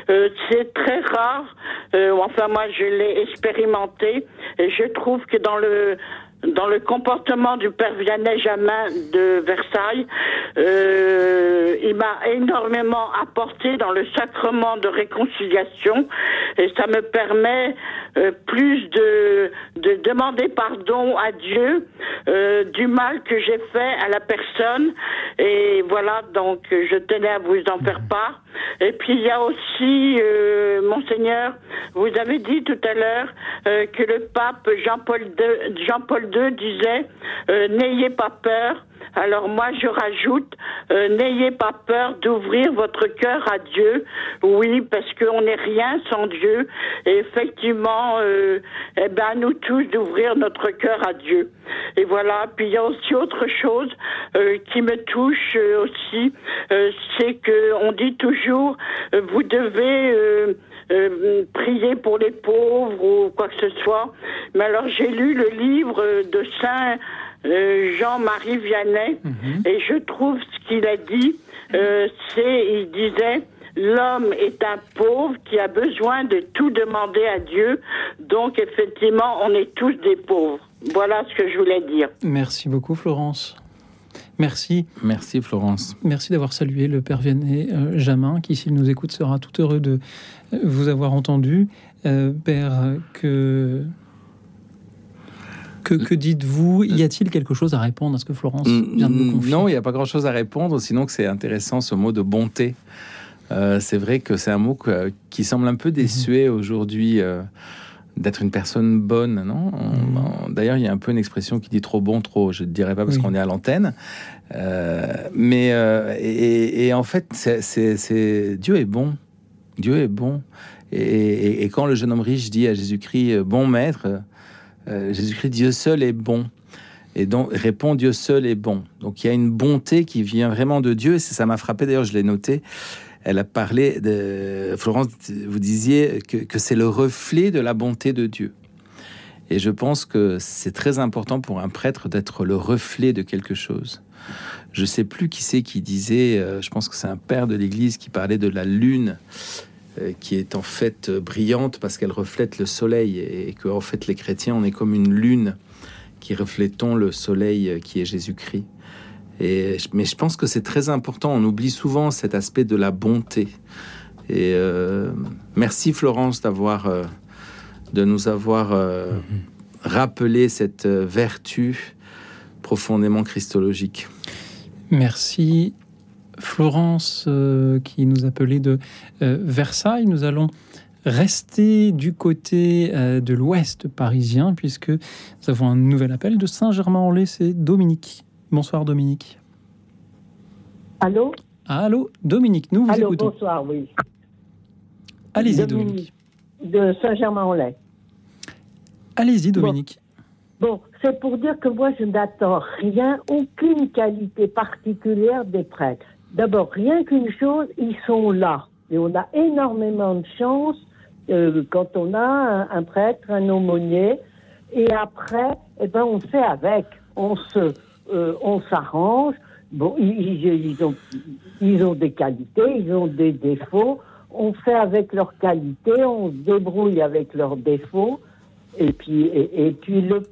euh, c'est très rare. Euh, enfin, moi, je l'ai expérimenté et je trouve que dans le dans le comportement du père Vianney Jamin de Versailles, euh, il m'a énormément apporté dans le sacrement de réconciliation et ça me permet euh, plus de, de demander pardon à Dieu euh, du mal que j'ai fait à la personne. Et voilà donc je tenais à vous en faire part. Et puis il y a aussi euh, monseigneur vous avez dit tout à l'heure euh, que le pape Jean-Paul II, Jean-Paul II disait euh, n'ayez pas peur alors moi je rajoute, euh, n'ayez pas peur d'ouvrir votre cœur à Dieu. Oui, parce qu'on n'est rien sans Dieu. Et effectivement, euh, eh ben nous tous d'ouvrir notre cœur à Dieu. Et voilà. Puis il y a aussi autre chose euh, qui me touche aussi, c'est que on dit toujours, vous devez prier pour les pauvres ou quoi que ce soit. Mais alors j'ai lu le livre de Saint euh, Jean-Marie Vianney et je trouve ce qu'il a dit, euh, c'est, il disait, l'homme est un pauvre qui a besoin de tout demander à Dieu. Donc effectivement, on est tous des pauvres. Voilà ce que je voulais dire. Merci beaucoup, Florence. Merci. Merci, Florence. Merci d'avoir salué le Père Vianney euh, Jamin, qui, s'il nous écoute, sera tout heureux de vous avoir entendu. Euh, Père, que. Que, que dites-vous? Y a-t-il quelque chose à répondre à ce que Florence vient de nous confier? Mm, Non, il n'y a pas grand-chose à répondre, sinon que c'est intéressant ce mot de bonté. Euh, c'est vrai que c'est un mot que- qui semble un peu désuet aujourd'hui euh, d'être une personne bonne, non? On- D'ailleurs, il y a un peu une expression qui dit trop bon, trop. Je ne dirais pas parce Oui. qu'on est à l'antenne, Euh, mais et, et en fait, c'est- Dieu est bon. Dieu est bon. Et, et- et quand le jeune homme riche dit à Jésus-Christ, bon maître, euh, Jésus-Christ, Dieu seul est bon. Et donc répond Dieu seul est bon. Donc il y a une bonté qui vient vraiment de Dieu. Et ça m'a frappé d'ailleurs, je l'ai noté. Elle a parlé de Florence. Vous disiez que, que c'est le reflet de la bonté de Dieu. Et je pense que c'est très important pour un prêtre d'être le reflet de quelque chose. Je sais plus qui c'est qui disait. euh, je pense que c'est un père de l'Église qui parlait de la lune qui est en fait euh, brillante parce qu'elle reflète le soleil et que en fait les chrétiens on est comme une lune qui reflétons le soleil euh, qui est Jésus-Christ. Et mais je pense que c'est très important. On oublie souvent cet aspect de la bonté. Et euh, merci Florence d'avoir euh, de nous avoir euh, rappelé cette euh, vertu profondément christologique. Merci. Florence, euh, qui nous appelait de euh, Versailles, nous allons rester du côté euh, de l'ouest parisien, puisque nous avons un nouvel appel de Saint-Germain-en-Laye, c'est Dominique. Bonsoir Dominique. Allô? Allô, Dominique, nous vous Allô, écoutons. bonsoir, oui. Allez-y Dominique. De Saint-Germain-en-Laye. Allez-y Dominique. Bon, c'est pour dire que moi, je n'attends rien, aucune qualité particulière des prêtres. D'abord, rien qu'une chose, ils sont là. Et on a énormément de chance euh, quand on a un, un prêtre, un aumônier. Et après, eh ben, on fait avec. On se, euh, on s'arrange. Bon, ils, ils- ont, ils ont des qualités, ils ont des défauts. On fait avec leurs qualités, on se débrouille avec leurs défauts. Et puis, et, et puis le,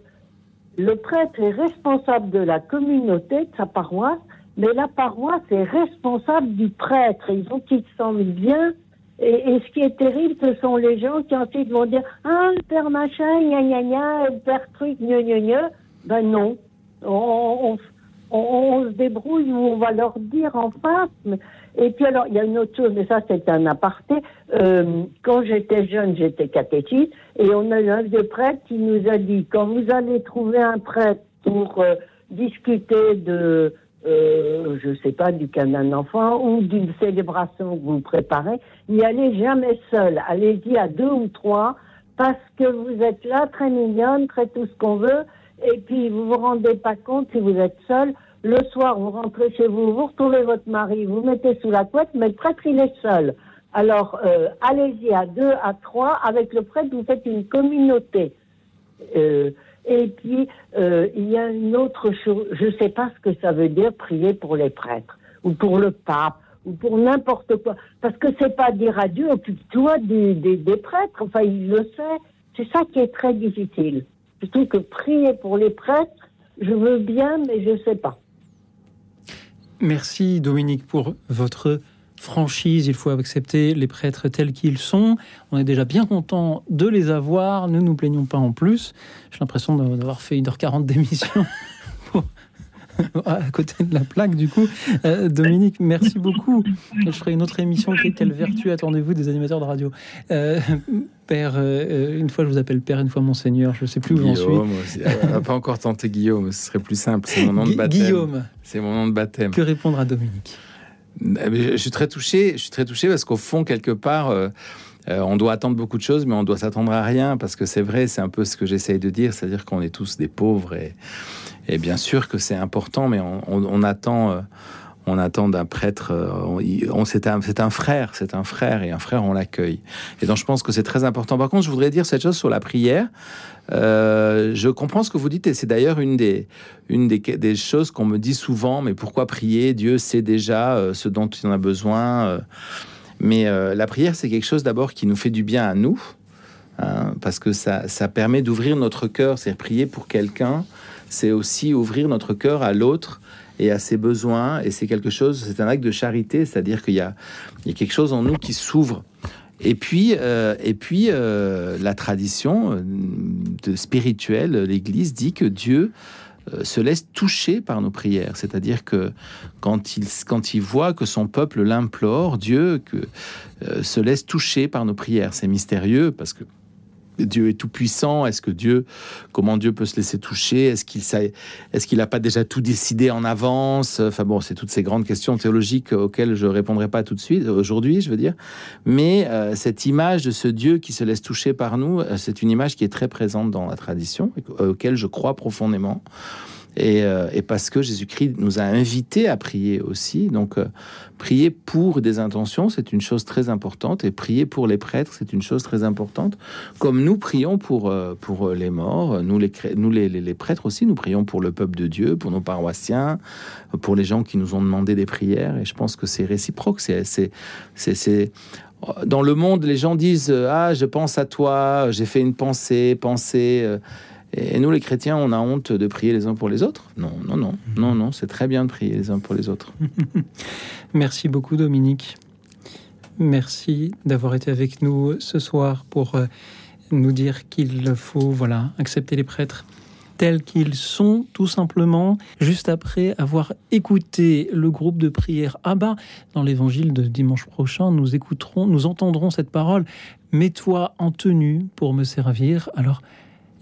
le prêtre est responsable de la communauté, de sa paroisse, mais la paroisse est responsable du prêtre. Il faut qu'il se sente bien. Et, ce qui est terrible, ce sont les gens qui ensuite vont dire Ah, le père machin, gna gna gna, le père truc, gna gna gna. Ben non. On, on, on- on se débrouille ou on va leur dire en face. Et puis alors, il y a une autre chose, mais ça c'est un aparté. Euh, quand j'étais jeune, j'étais catéchiste, et on a eu un vieux prêtre qui nous a dit, quand vous allez trouver un prêtre pour euh, discuter de, euh, je sais pas, du canin d'enfant ou d'une célébration que vous préparez, n'y allez jamais seul. Allez-y à deux ou trois, parce que vous êtes là, très mignonne, très tout ce qu'on veut, et puis vous vous rendez pas compte si vous êtes seul. Le soir, vous rentrez chez vous, vous retrouvez votre mari, vous mettez sous la couette, mais le prêtre, il est seul. Alors, euh, allez-y à deux, à trois. Avec le prêtre, vous faites une communauté. Euh, et puis, euh, il y a une autre chose. Je ne sais pas ce que ça veut dire prier pour les prêtres, ou pour le pape, ou pour n'importe quoi. Parce que c'est pas dire à Dieu, occupe-toi des, des, des prêtres. Enfin, il le sait. C'est ça qui est très difficile. Surtout que prier pour les prêtres, je veux bien, mais je ne sais pas. Merci Dominique pour votre franchise. Il faut accepter les prêtres tels qu'ils sont. On est déjà bien content de les avoir. Ne nous plaignons pas en plus. J'ai l'impression d'avoir fait 1h40 d'émission. à côté de la plaque, du coup. Euh, Dominique, merci beaucoup. Je ferai une autre émission. Que- Quelle vertu attendez-vous des animateurs de radio? Euh, Père, euh, une fois je vous appelle Père, une fois Monseigneur, je ne sais plus où j'en suis. Guillaume, aussi. on n'a pas encore tenté Guillaume, ce serait plus simple. C'est mon nom de baptême. Guillaume. C'est mon nom de baptême. Que répondre à Dominique? Je je suis très touché. Je suis très touché parce qu'au fond, quelque part, euh, euh, on doit attendre beaucoup de choses, mais on doit s'attendre à rien parce que c'est vrai. C'est un peu ce que j'essaye de dire, c'est-à-dire qu'on est tous des pauvres et, bien sûr que c'est important, mais on attend. euh, on attend d'un prêtre, euh, on, on- c'est un, frère, c'est un frère, et un frère, on l'accueille. Et donc, je pense que c'est très important. Par contre, je voudrais dire cette chose sur la prière. Euh, je comprends ce que vous dites, et c'est d'ailleurs une des, choses qu'on me dit souvent. Mais pourquoi prier? Dieu sait déjà euh, ce dont il en a besoin. mais la prière, c'est quelque chose d'abord qui nous fait du bien à nous, hein, parce que ça, ça permet d'ouvrir notre cœur. C'est prier pour quelqu'un, c'est aussi ouvrir notre cœur à l'autre et à ses besoins. Et c'est quelque chose, c'est un acte de charité, c'est-à-dire qu'il y y a quelque chose en nous qui s'ouvre. Et puis, euh, et puis euh, la tradition euh, de spirituelle, l'Église dit que Dieu se laisse toucher par nos prières. C'est-à-dire que quand il, quand il voit que son peuple l'implore, Dieu se laisse toucher par nos prières. C'est mystérieux parce que Dieu est tout puissant. Est-ce que Dieu, comment Dieu peut se laisser toucher? Est-ce qu'il est-ce n'a pas déjà tout décidé en avance? Enfin bon, c'est toutes ces grandes questions théologiques auxquelles je répondrai pas tout de suite aujourd'hui, je veux dire. Mais euh, cette image de ce Dieu qui se laisse toucher par nous, euh, c'est une image qui est très présente dans la tradition, auquel je crois profondément. Et, euh, et parce que Jésus-Christ nous a invités à prier aussi. Donc, euh, prier pour des intentions, c'est une chose très importante. Et prier pour les prêtres, c'est une chose très importante. Comme nous prions pour, euh, pour les morts, nous, les, les, prêtres aussi, nous prions pour le peuple de Dieu, pour nos paroissiens, pour les gens qui nous ont demandé des prières. Et je pense que c'est réciproque. C'est, Dans le monde, les gens disent Ah, je pense à toi, j'ai fait une pensée, pensée. Et nous, les chrétiens, on a honte de prier les uns pour les autres Non, non, non, non, non, c'est très bien de prier les uns pour les autres. Merci beaucoup Dominique. Merci d'avoir été avec nous ce soir pour euh, nous dire qu'il faut voilà accepter les prêtres tels qu'ils sont, tout simplement, juste après avoir écouté le groupe de prière Abba dans l'évangile de dimanche prochain, nous écouterons, nous entendrons cette parole Mets-toi en tenue pour me servir. Alors,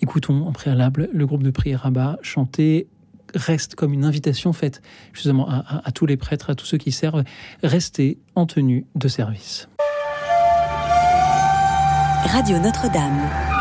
écoutons en préalable le groupe de prière Rabat chanter reste comme une invitation faite justement à, tous les prêtres, à tous ceux qui servent, restez en tenue de service. Radio Notre-Dame.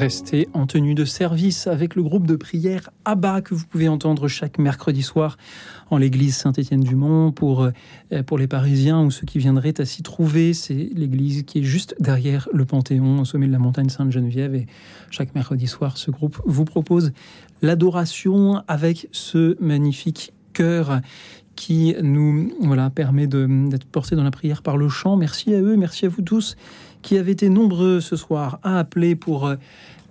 Restez en tenue de service avec le groupe de prière Abba que vous pouvez entendre chaque mercredi soir en l'église Saint-Étienne-du-Mont pour, euh, pour les Parisiens ou ceux qui viendraient à s'y trouver. C'est l'église qui est juste derrière le Panthéon au sommet de la montagne Sainte-Geneviève et chaque mercredi soir ce groupe vous propose l'adoration avec ce magnifique chœur qui nous voilà, permet d'être portés dans la prière par le chant. Merci à eux, merci à vous tous qui avez été nombreux ce soir à appeler pour euh,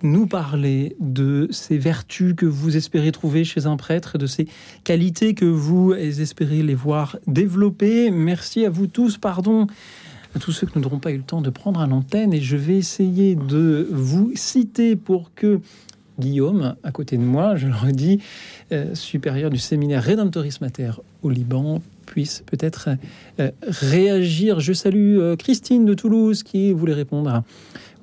nous parler de ces vertus que vous espérez trouver chez un prêtre, de ces qualités que vous espérez les voir développer. Merci à vous tous, pardon à tous ceux qui n'auront pas eu le temps de prendre à l'antenne et je vais essayer de vous citer pour que Guillaume, à côté de moi, je le redis, euh, supérieur du séminaire Redemptoris Mater au Liban, puisse peut-être euh, réagir. Je salue euh, Christine de Toulouse qui voulait répondre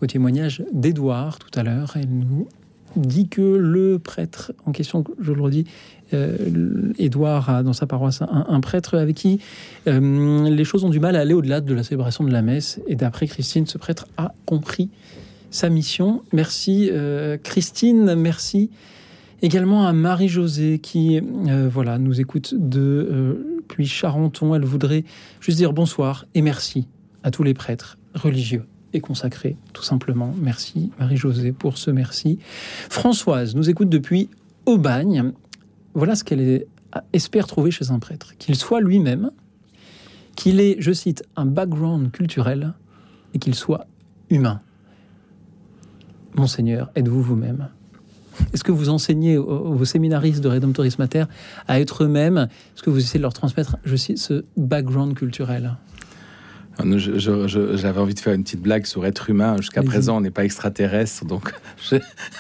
au témoignage d'Édouard tout à l'heure. Elle nous dit que le prêtre en question, je le redis, euh, Édouard a dans sa paroisse un, prêtre avec qui euh, les choses ont du mal à aller au-delà de la célébration de la messe. Et d'après Christine, ce prêtre a compris sa mission. Merci euh, Christine, merci également à Marie-Josée qui voilà, nous écoute de puis Charenton. Elle voudrait juste dire bonsoir et merci à tous les prêtres religieux et consacrés, tout simplement. Merci Marie-Josée pour ce merci. Françoise nous écoute depuis Aubagne. Voilà ce qu'elle espère trouver chez un prêtre. Qu'il soit lui-même, qu'il ait, je cite, un background culturel et qu'il soit humain. Monseigneur, êtes-vous vous-même? Est-ce que vous enseignez aux séminaristes de Redemptoris Mater à être eux-mêmes? Est-ce que vous essayez de leur transmettre, je cite, ce background culturel Euh, je- je- je- J'avais envie de faire une petite blague sur être humain. Jusqu'à présent, on n'est pas extraterrestre, donc je-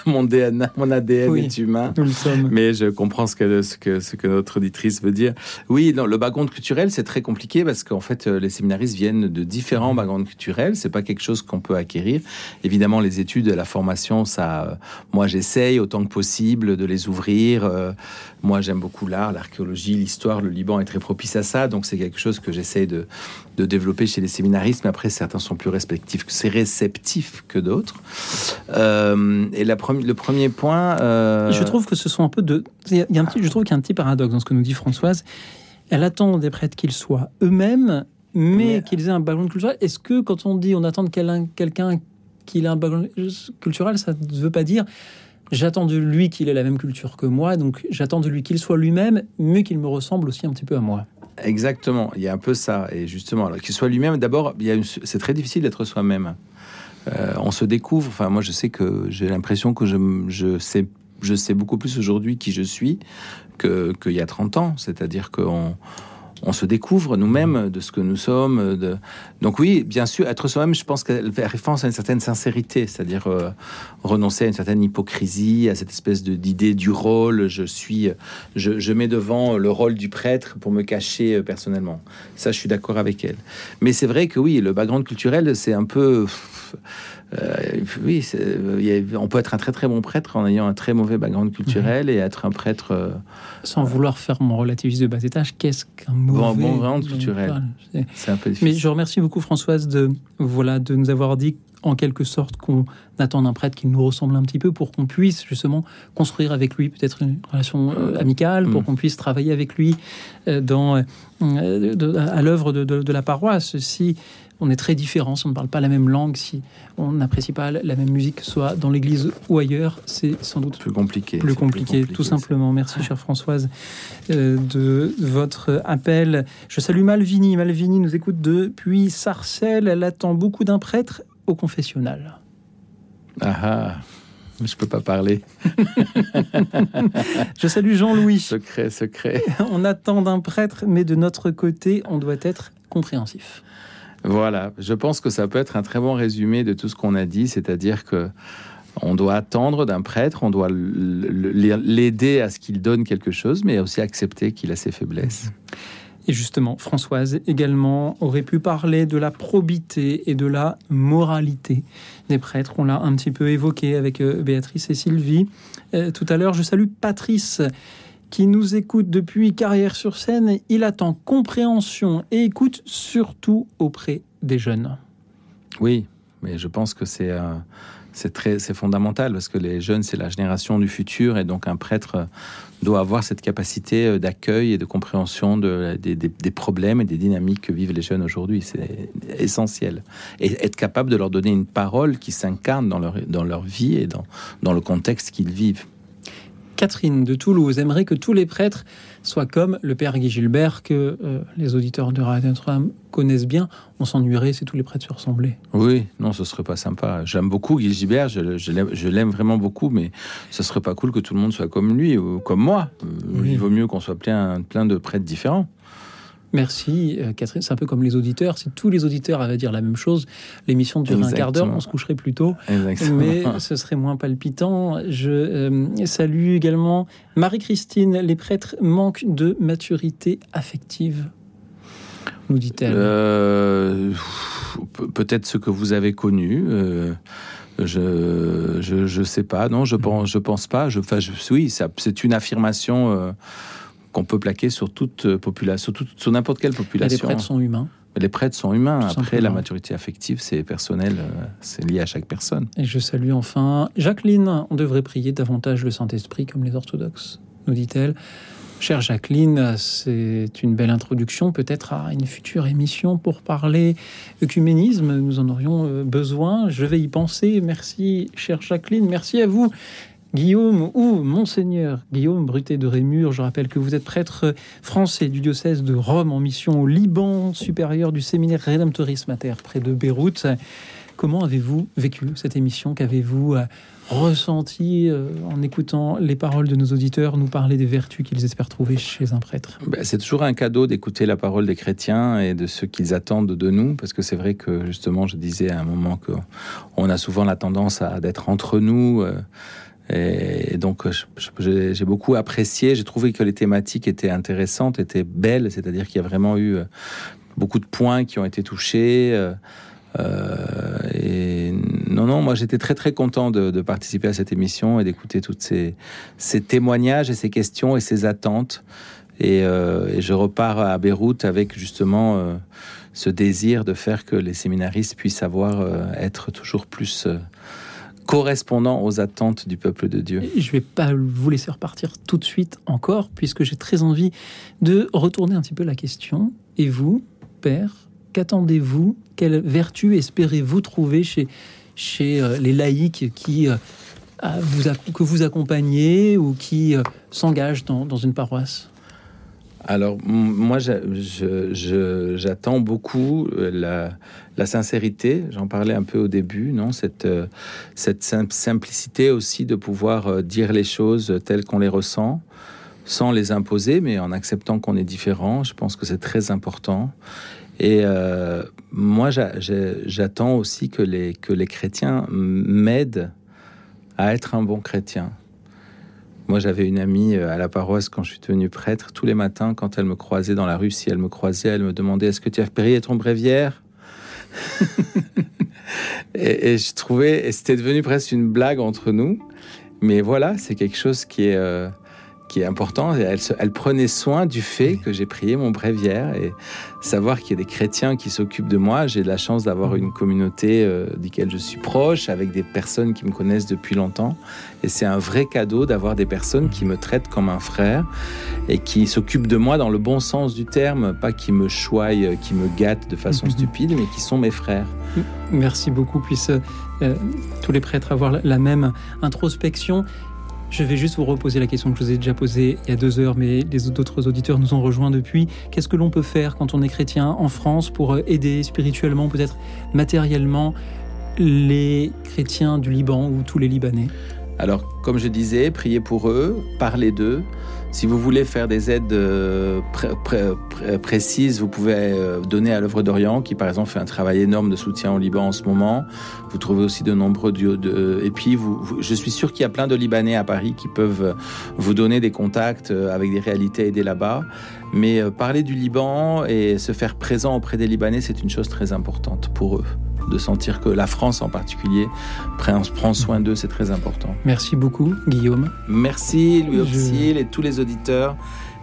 mon, DNA, mon ADN Oui, est humain. nous le sommes. Mais je comprends ce que, ce que, ce que notre auditrice veut dire. Oui, non, le background culturel, c'est très compliqué parce qu'en fait, euh, les séminaristes viennent de différents backgrounds culturels. C'est pas quelque chose qu'on peut acquérir. Évidemment, les études, la formation, ça, euh, moi, j'essaye autant que possible de les ouvrir. Moi, j'aime beaucoup l'art, l'archéologie, l'histoire. Le Liban est très propice à ça, donc c'est quelque chose que j'essaye de, de développer chez les séminaristes. Mais après, certains sont plus respectifs, c'est réceptifs que d'autres. Euh, et la le premier point, euh, Je trouve que ce sont un peu de. il y a- a un petit, je trouve qu'il y a un petit paradoxe dans ce que nous dit Françoise. Elle attend des prêtres qu'ils soient eux-mêmes, mais, qu'ils aient un background culturel. Est-ce que quand on dit on attend de quel- quelqu'un qu'il ait un background culturel, ça ne veut pas dire j'attends de lui qu'il ait la même culture que moi, donc j'attends de lui qu'il soit lui-même, mais qu'il me ressemble aussi un petit peu à moi. Exactement, il y a un peu ça. Et justement, alors, qu'il soit lui-même, d'abord, c'est très difficile d'être soi-même. Euh, on se découvre. Enfin, moi, je sais que j'ai l'impression que je, sais, je sais beaucoup plus aujourd'hui qui je suis qu'il y a 30 ans. C'est-à-dire qu'on on se découvre nous-mêmes de ce que nous sommes. De... Donc oui, bien sûr, être soi-même, je pense qu'elle fait référence à une certaine sincérité, c'est-à-dire euh, renoncer à une certaine hypocrisie, à cette espèce de- d'idée du rôle. Je suis, je, je mets devant le rôle du prêtre pour me cacher euh, personnellement. Ça, je suis d'accord avec elle. Mais c'est vrai que oui, le background culturel, c'est un peu... euh, oui, a- on peut être un très très bon prêtre en ayant un très mauvais background culturel et être un prêtre euh, Sans vouloir faire mon relativiste de bas étage, qu'est-ce qu'un mauvais bon, bon background culturel. C'est- un peu difficile. Mais je remercie beaucoup Françoise de, voilà, de nous avoir dit en quelque sorte qu'on attend d'un prêtre qui nous ressemble un petit peu pour qu'on puisse justement construire avec lui peut-être une relation euh, amicale, pour Mm. qu'on puisse travailler avec lui euh, dans, euh, de- à l'œuvre de, de- de la paroisse. Si on est très différents, si on ne parle pas la même langue, si on n'apprécie pas la même musique, soit dans l'église ou ailleurs, c'est sans doute plus compliqué. plus compliqué, tout simplement. Merci, chère Françoise, euh, de votre appel. Je salue Malvini. Malvini nous écoute depuis Sarcelles. Elle attend beaucoup d'un prêtre au confessionnal. Ah ah, je peux pas parler. Je salue Jean-Louis. Secret, secret. On attend d'un prêtre, mais de notre côté, on doit être compréhensif. Voilà, je pense que ça peut être un très bon résumé de tout ce qu'on a dit, c'est-à-dire que on doit attendre d'un prêtre, on doit l'aider à ce qu'il donne quelque chose, mais aussi accepter qu'il a ses faiblesses. Et justement, Françoise également aurait pu parler de la probité et de la moralité des prêtres. On l'a un petit peu évoqué avec euh, Béatrice et Sylvie. Euh, tout à l'heure, je salue Patrice qui nous écoute depuis Carrière-sur-Seine. Il attend compréhension et écoute surtout auprès des jeunes. Oui, mais je pense que c'est euh, très fondamental parce que les jeunes c'est la génération du futur et donc un prêtre euh, doit avoir cette capacité euh, d'accueil et de compréhension de, des, des- des problèmes et des dynamiques que vivent les jeunes aujourd'hui. C'est essentiel. Et être capable de leur donner une parole qui s'incarne dans leur, dans leur vie et dans, dans le contexte qu'ils vivent. Catherine de Toulouse aimerait que tous les prêtres soient comme le père Guy Gilbert, que euh, les auditeurs de Radio Notre-Dame connaissent bien. On s'ennuierait si tous les prêtres se ressemblaient. Oui, non, ce serait pas sympa. J'aime beaucoup Guy Gilbert, je, je l'aime- vraiment beaucoup, mais ce serait pas cool que tout le monde soit comme lui ou comme moi. Euh, Oui. Il vaut mieux qu'on soit plein, plein de prêtres différents. Merci euh, Catherine. C'est un peu comme les auditeurs. Si tous les auditeurs avaient à dire la même chose, l'émission durerait un quart d'heure, on se coucherait plus tôt. Exactement. Mais ce serait moins palpitant. Je euh, salue également Marie-Christine. Les prêtres manquent de maturité affective, nous dit-elle. Euh, pe- Peut-être ce que vous avez connu. euh, je, je, je sais pas. Non, je pense, je pense pas. Je, enfin, je, oui, c'est une affirmation euh, qu'on peut plaquer sur toute euh, population, sur, sur n'importe quelle population. les prêtres sont humains. Les prêtres sont humains. Tout Après, simplement. la maturité affective, c'est personnel, euh, c'est lié à chaque personne. Et je salue enfin Jacqueline. On devrait prier davantage le Saint-Esprit comme les orthodoxes, nous dit-elle. Chère Jacqueline, c'est une belle introduction peut-être à une future émission pour parler œcuménisme. Nous en aurions euh, besoin. Je vais y penser. Merci, chère Jacqueline. Merci à vous. Guillaume ou Monseigneur Guillaume Bruté de Rémur, je rappelle que vous êtes prêtre français du diocèse de Rome en mission au Liban, supérieur du séminaire Redemptoris Mater près de Beyrouth. Comment avez-vous vécu cette émission? Qu'avez-vous euh, ressenti euh, en écoutant les paroles de nos auditeurs nous parler des vertus qu'ils espèrent trouver chez un prêtre? Ben, c'est toujours un cadeau d'écouter la parole des chrétiens et de ce qu'ils attendent de nous, parce que c'est vrai que justement, je disais à un moment que on a souvent la tendance à d'être entre nous. euh, et donc, j'ai beaucoup apprécié. J'ai trouvé que les thématiques étaient intéressantes, étaient belles. C'est-à-dire qu'il y a vraiment eu euh, beaucoup de points qui ont été touchés. euh, euh, et non, non, moi j'étais très très content de, participer à cette émission et d'écouter toutes ces, témoignages et ces questions et ces attentes. Et, je repars à Beyrouth avec justement ce désir de faire que les séminaristes puissent savoir euh, être toujours plus correspondants aux attentes du peuple de Dieu. Je vais pas vous laisser repartir tout de suite encore, puisque j'ai très envie de retourner un petit peu la question. Et vous, Père, qu'attendez-vous? Quelle vertu espérez-vous trouver chez, chez euh, les laïcs qui, euh, vous, que vous accompagnez ou qui euh, s'engagent dans, dans une paroisse? Alors, moi, j'attends beaucoup euh, la, sincérité. J'en parlais un peu au début, non Cette, euh, simplicité aussi de pouvoir euh, dire les choses telles qu'on les ressent, sans les imposer, mais en acceptant qu'on est différent. Je pense que c'est très important. Et moi, j'a- j'a- j'attends aussi que les chrétiens m'aident à être un bon chrétien. Moi, j'avais une amie euh, à la paroisse quand je suis devenu prêtre. Tous les matins, quand elle me croisait dans la rue, si elle me croisait, elle me demandait Est-ce que tu as payé ton bréviaire? Et, et je trouvais, et c'était devenu presque une blague entre nous. Mais voilà, c'est quelque chose qui est, euh, qui est important. Elle, prenait soin du fait que j'ai prié mon bréviaire et savoir qu'il y a des chrétiens qui s'occupent de moi. J'ai de la chance d'avoir une communauté euh, duquel je suis proche, avec des personnes qui me connaissent depuis longtemps. Et c'est un vrai cadeau d'avoir des personnes qui me traitent comme un frère et qui s'occupent de moi dans le bon sens du terme, pas qui me choient, qui me gâtent de façon stupide, mais qui sont mes frères. Merci beaucoup. Puissent euh, tous les prêtres avoir la même introspection. Je vais juste vous reposer la question que je vous ai déjà posée il y a deux heures, mais les autres auditeurs nous ont rejoints depuis. Qu'est-ce que l'on peut faire quand on est chrétien en France pour euh, aider spirituellement, peut-être matériellement, les chrétiens du Liban ou tous les Libanais? Alors, comme je disais, priez pour eux, parlez d'eux. Si vous voulez faire des aides euh, pré- pré- pré- précises, vous pouvez euh, donner à l'œuvre d'Orient, qui par exemple fait un travail énorme de soutien au Liban en ce moment. Vous trouvez aussi de nombreux de... Et puis, je suis sûr qu'il y a plein de Libanais à Paris qui peuvent euh, vous donner des contacts avec des réalités à aider là-bas. Mais parler du Liban et se faire présent auprès des Libanais, c'est une chose très importante pour eux. De sentir que la France en particulier prend prend soin d'eux, c'est très important. Merci beaucoup, Guillaume. Merci Louis Je- Auxil et tous les auditeurs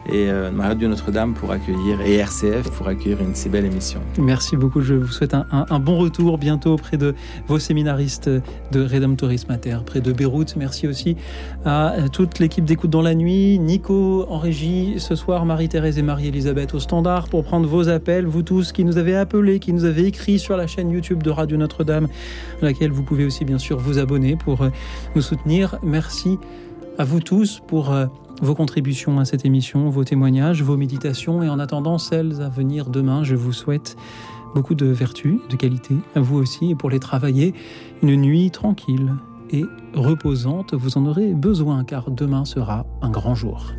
et euh, Radio Notre-Dame pour accueillir et RCF pour accueillir une si belle émission. Merci beaucoup. Je vous souhaite un, bon retour bientôt auprès de vos séminaristes de Redemptoris Mater, près de Beyrouth. Merci aussi à toute l'équipe d'écoute dans la nuit, Nico en régie, ce soir Marie-Thérèse et Marie-Elisabeth au standard pour prendre vos appels, vous tous qui nous avez appelés, qui nous avez écrit sur la chaîne YouTube de Radio Notre-Dame, à laquelle vous pouvez aussi bien sûr vous abonner pour euh, nous soutenir. Merci à vous tous pour euh, vos contributions à cette émission, vos témoignages, vos méditations et en attendant celles à venir demain, je vous souhaite beaucoup de vertus, de qualité à vous aussi et pour les travailler, une nuit tranquille et reposante, vous en aurez besoin car demain sera un grand jour.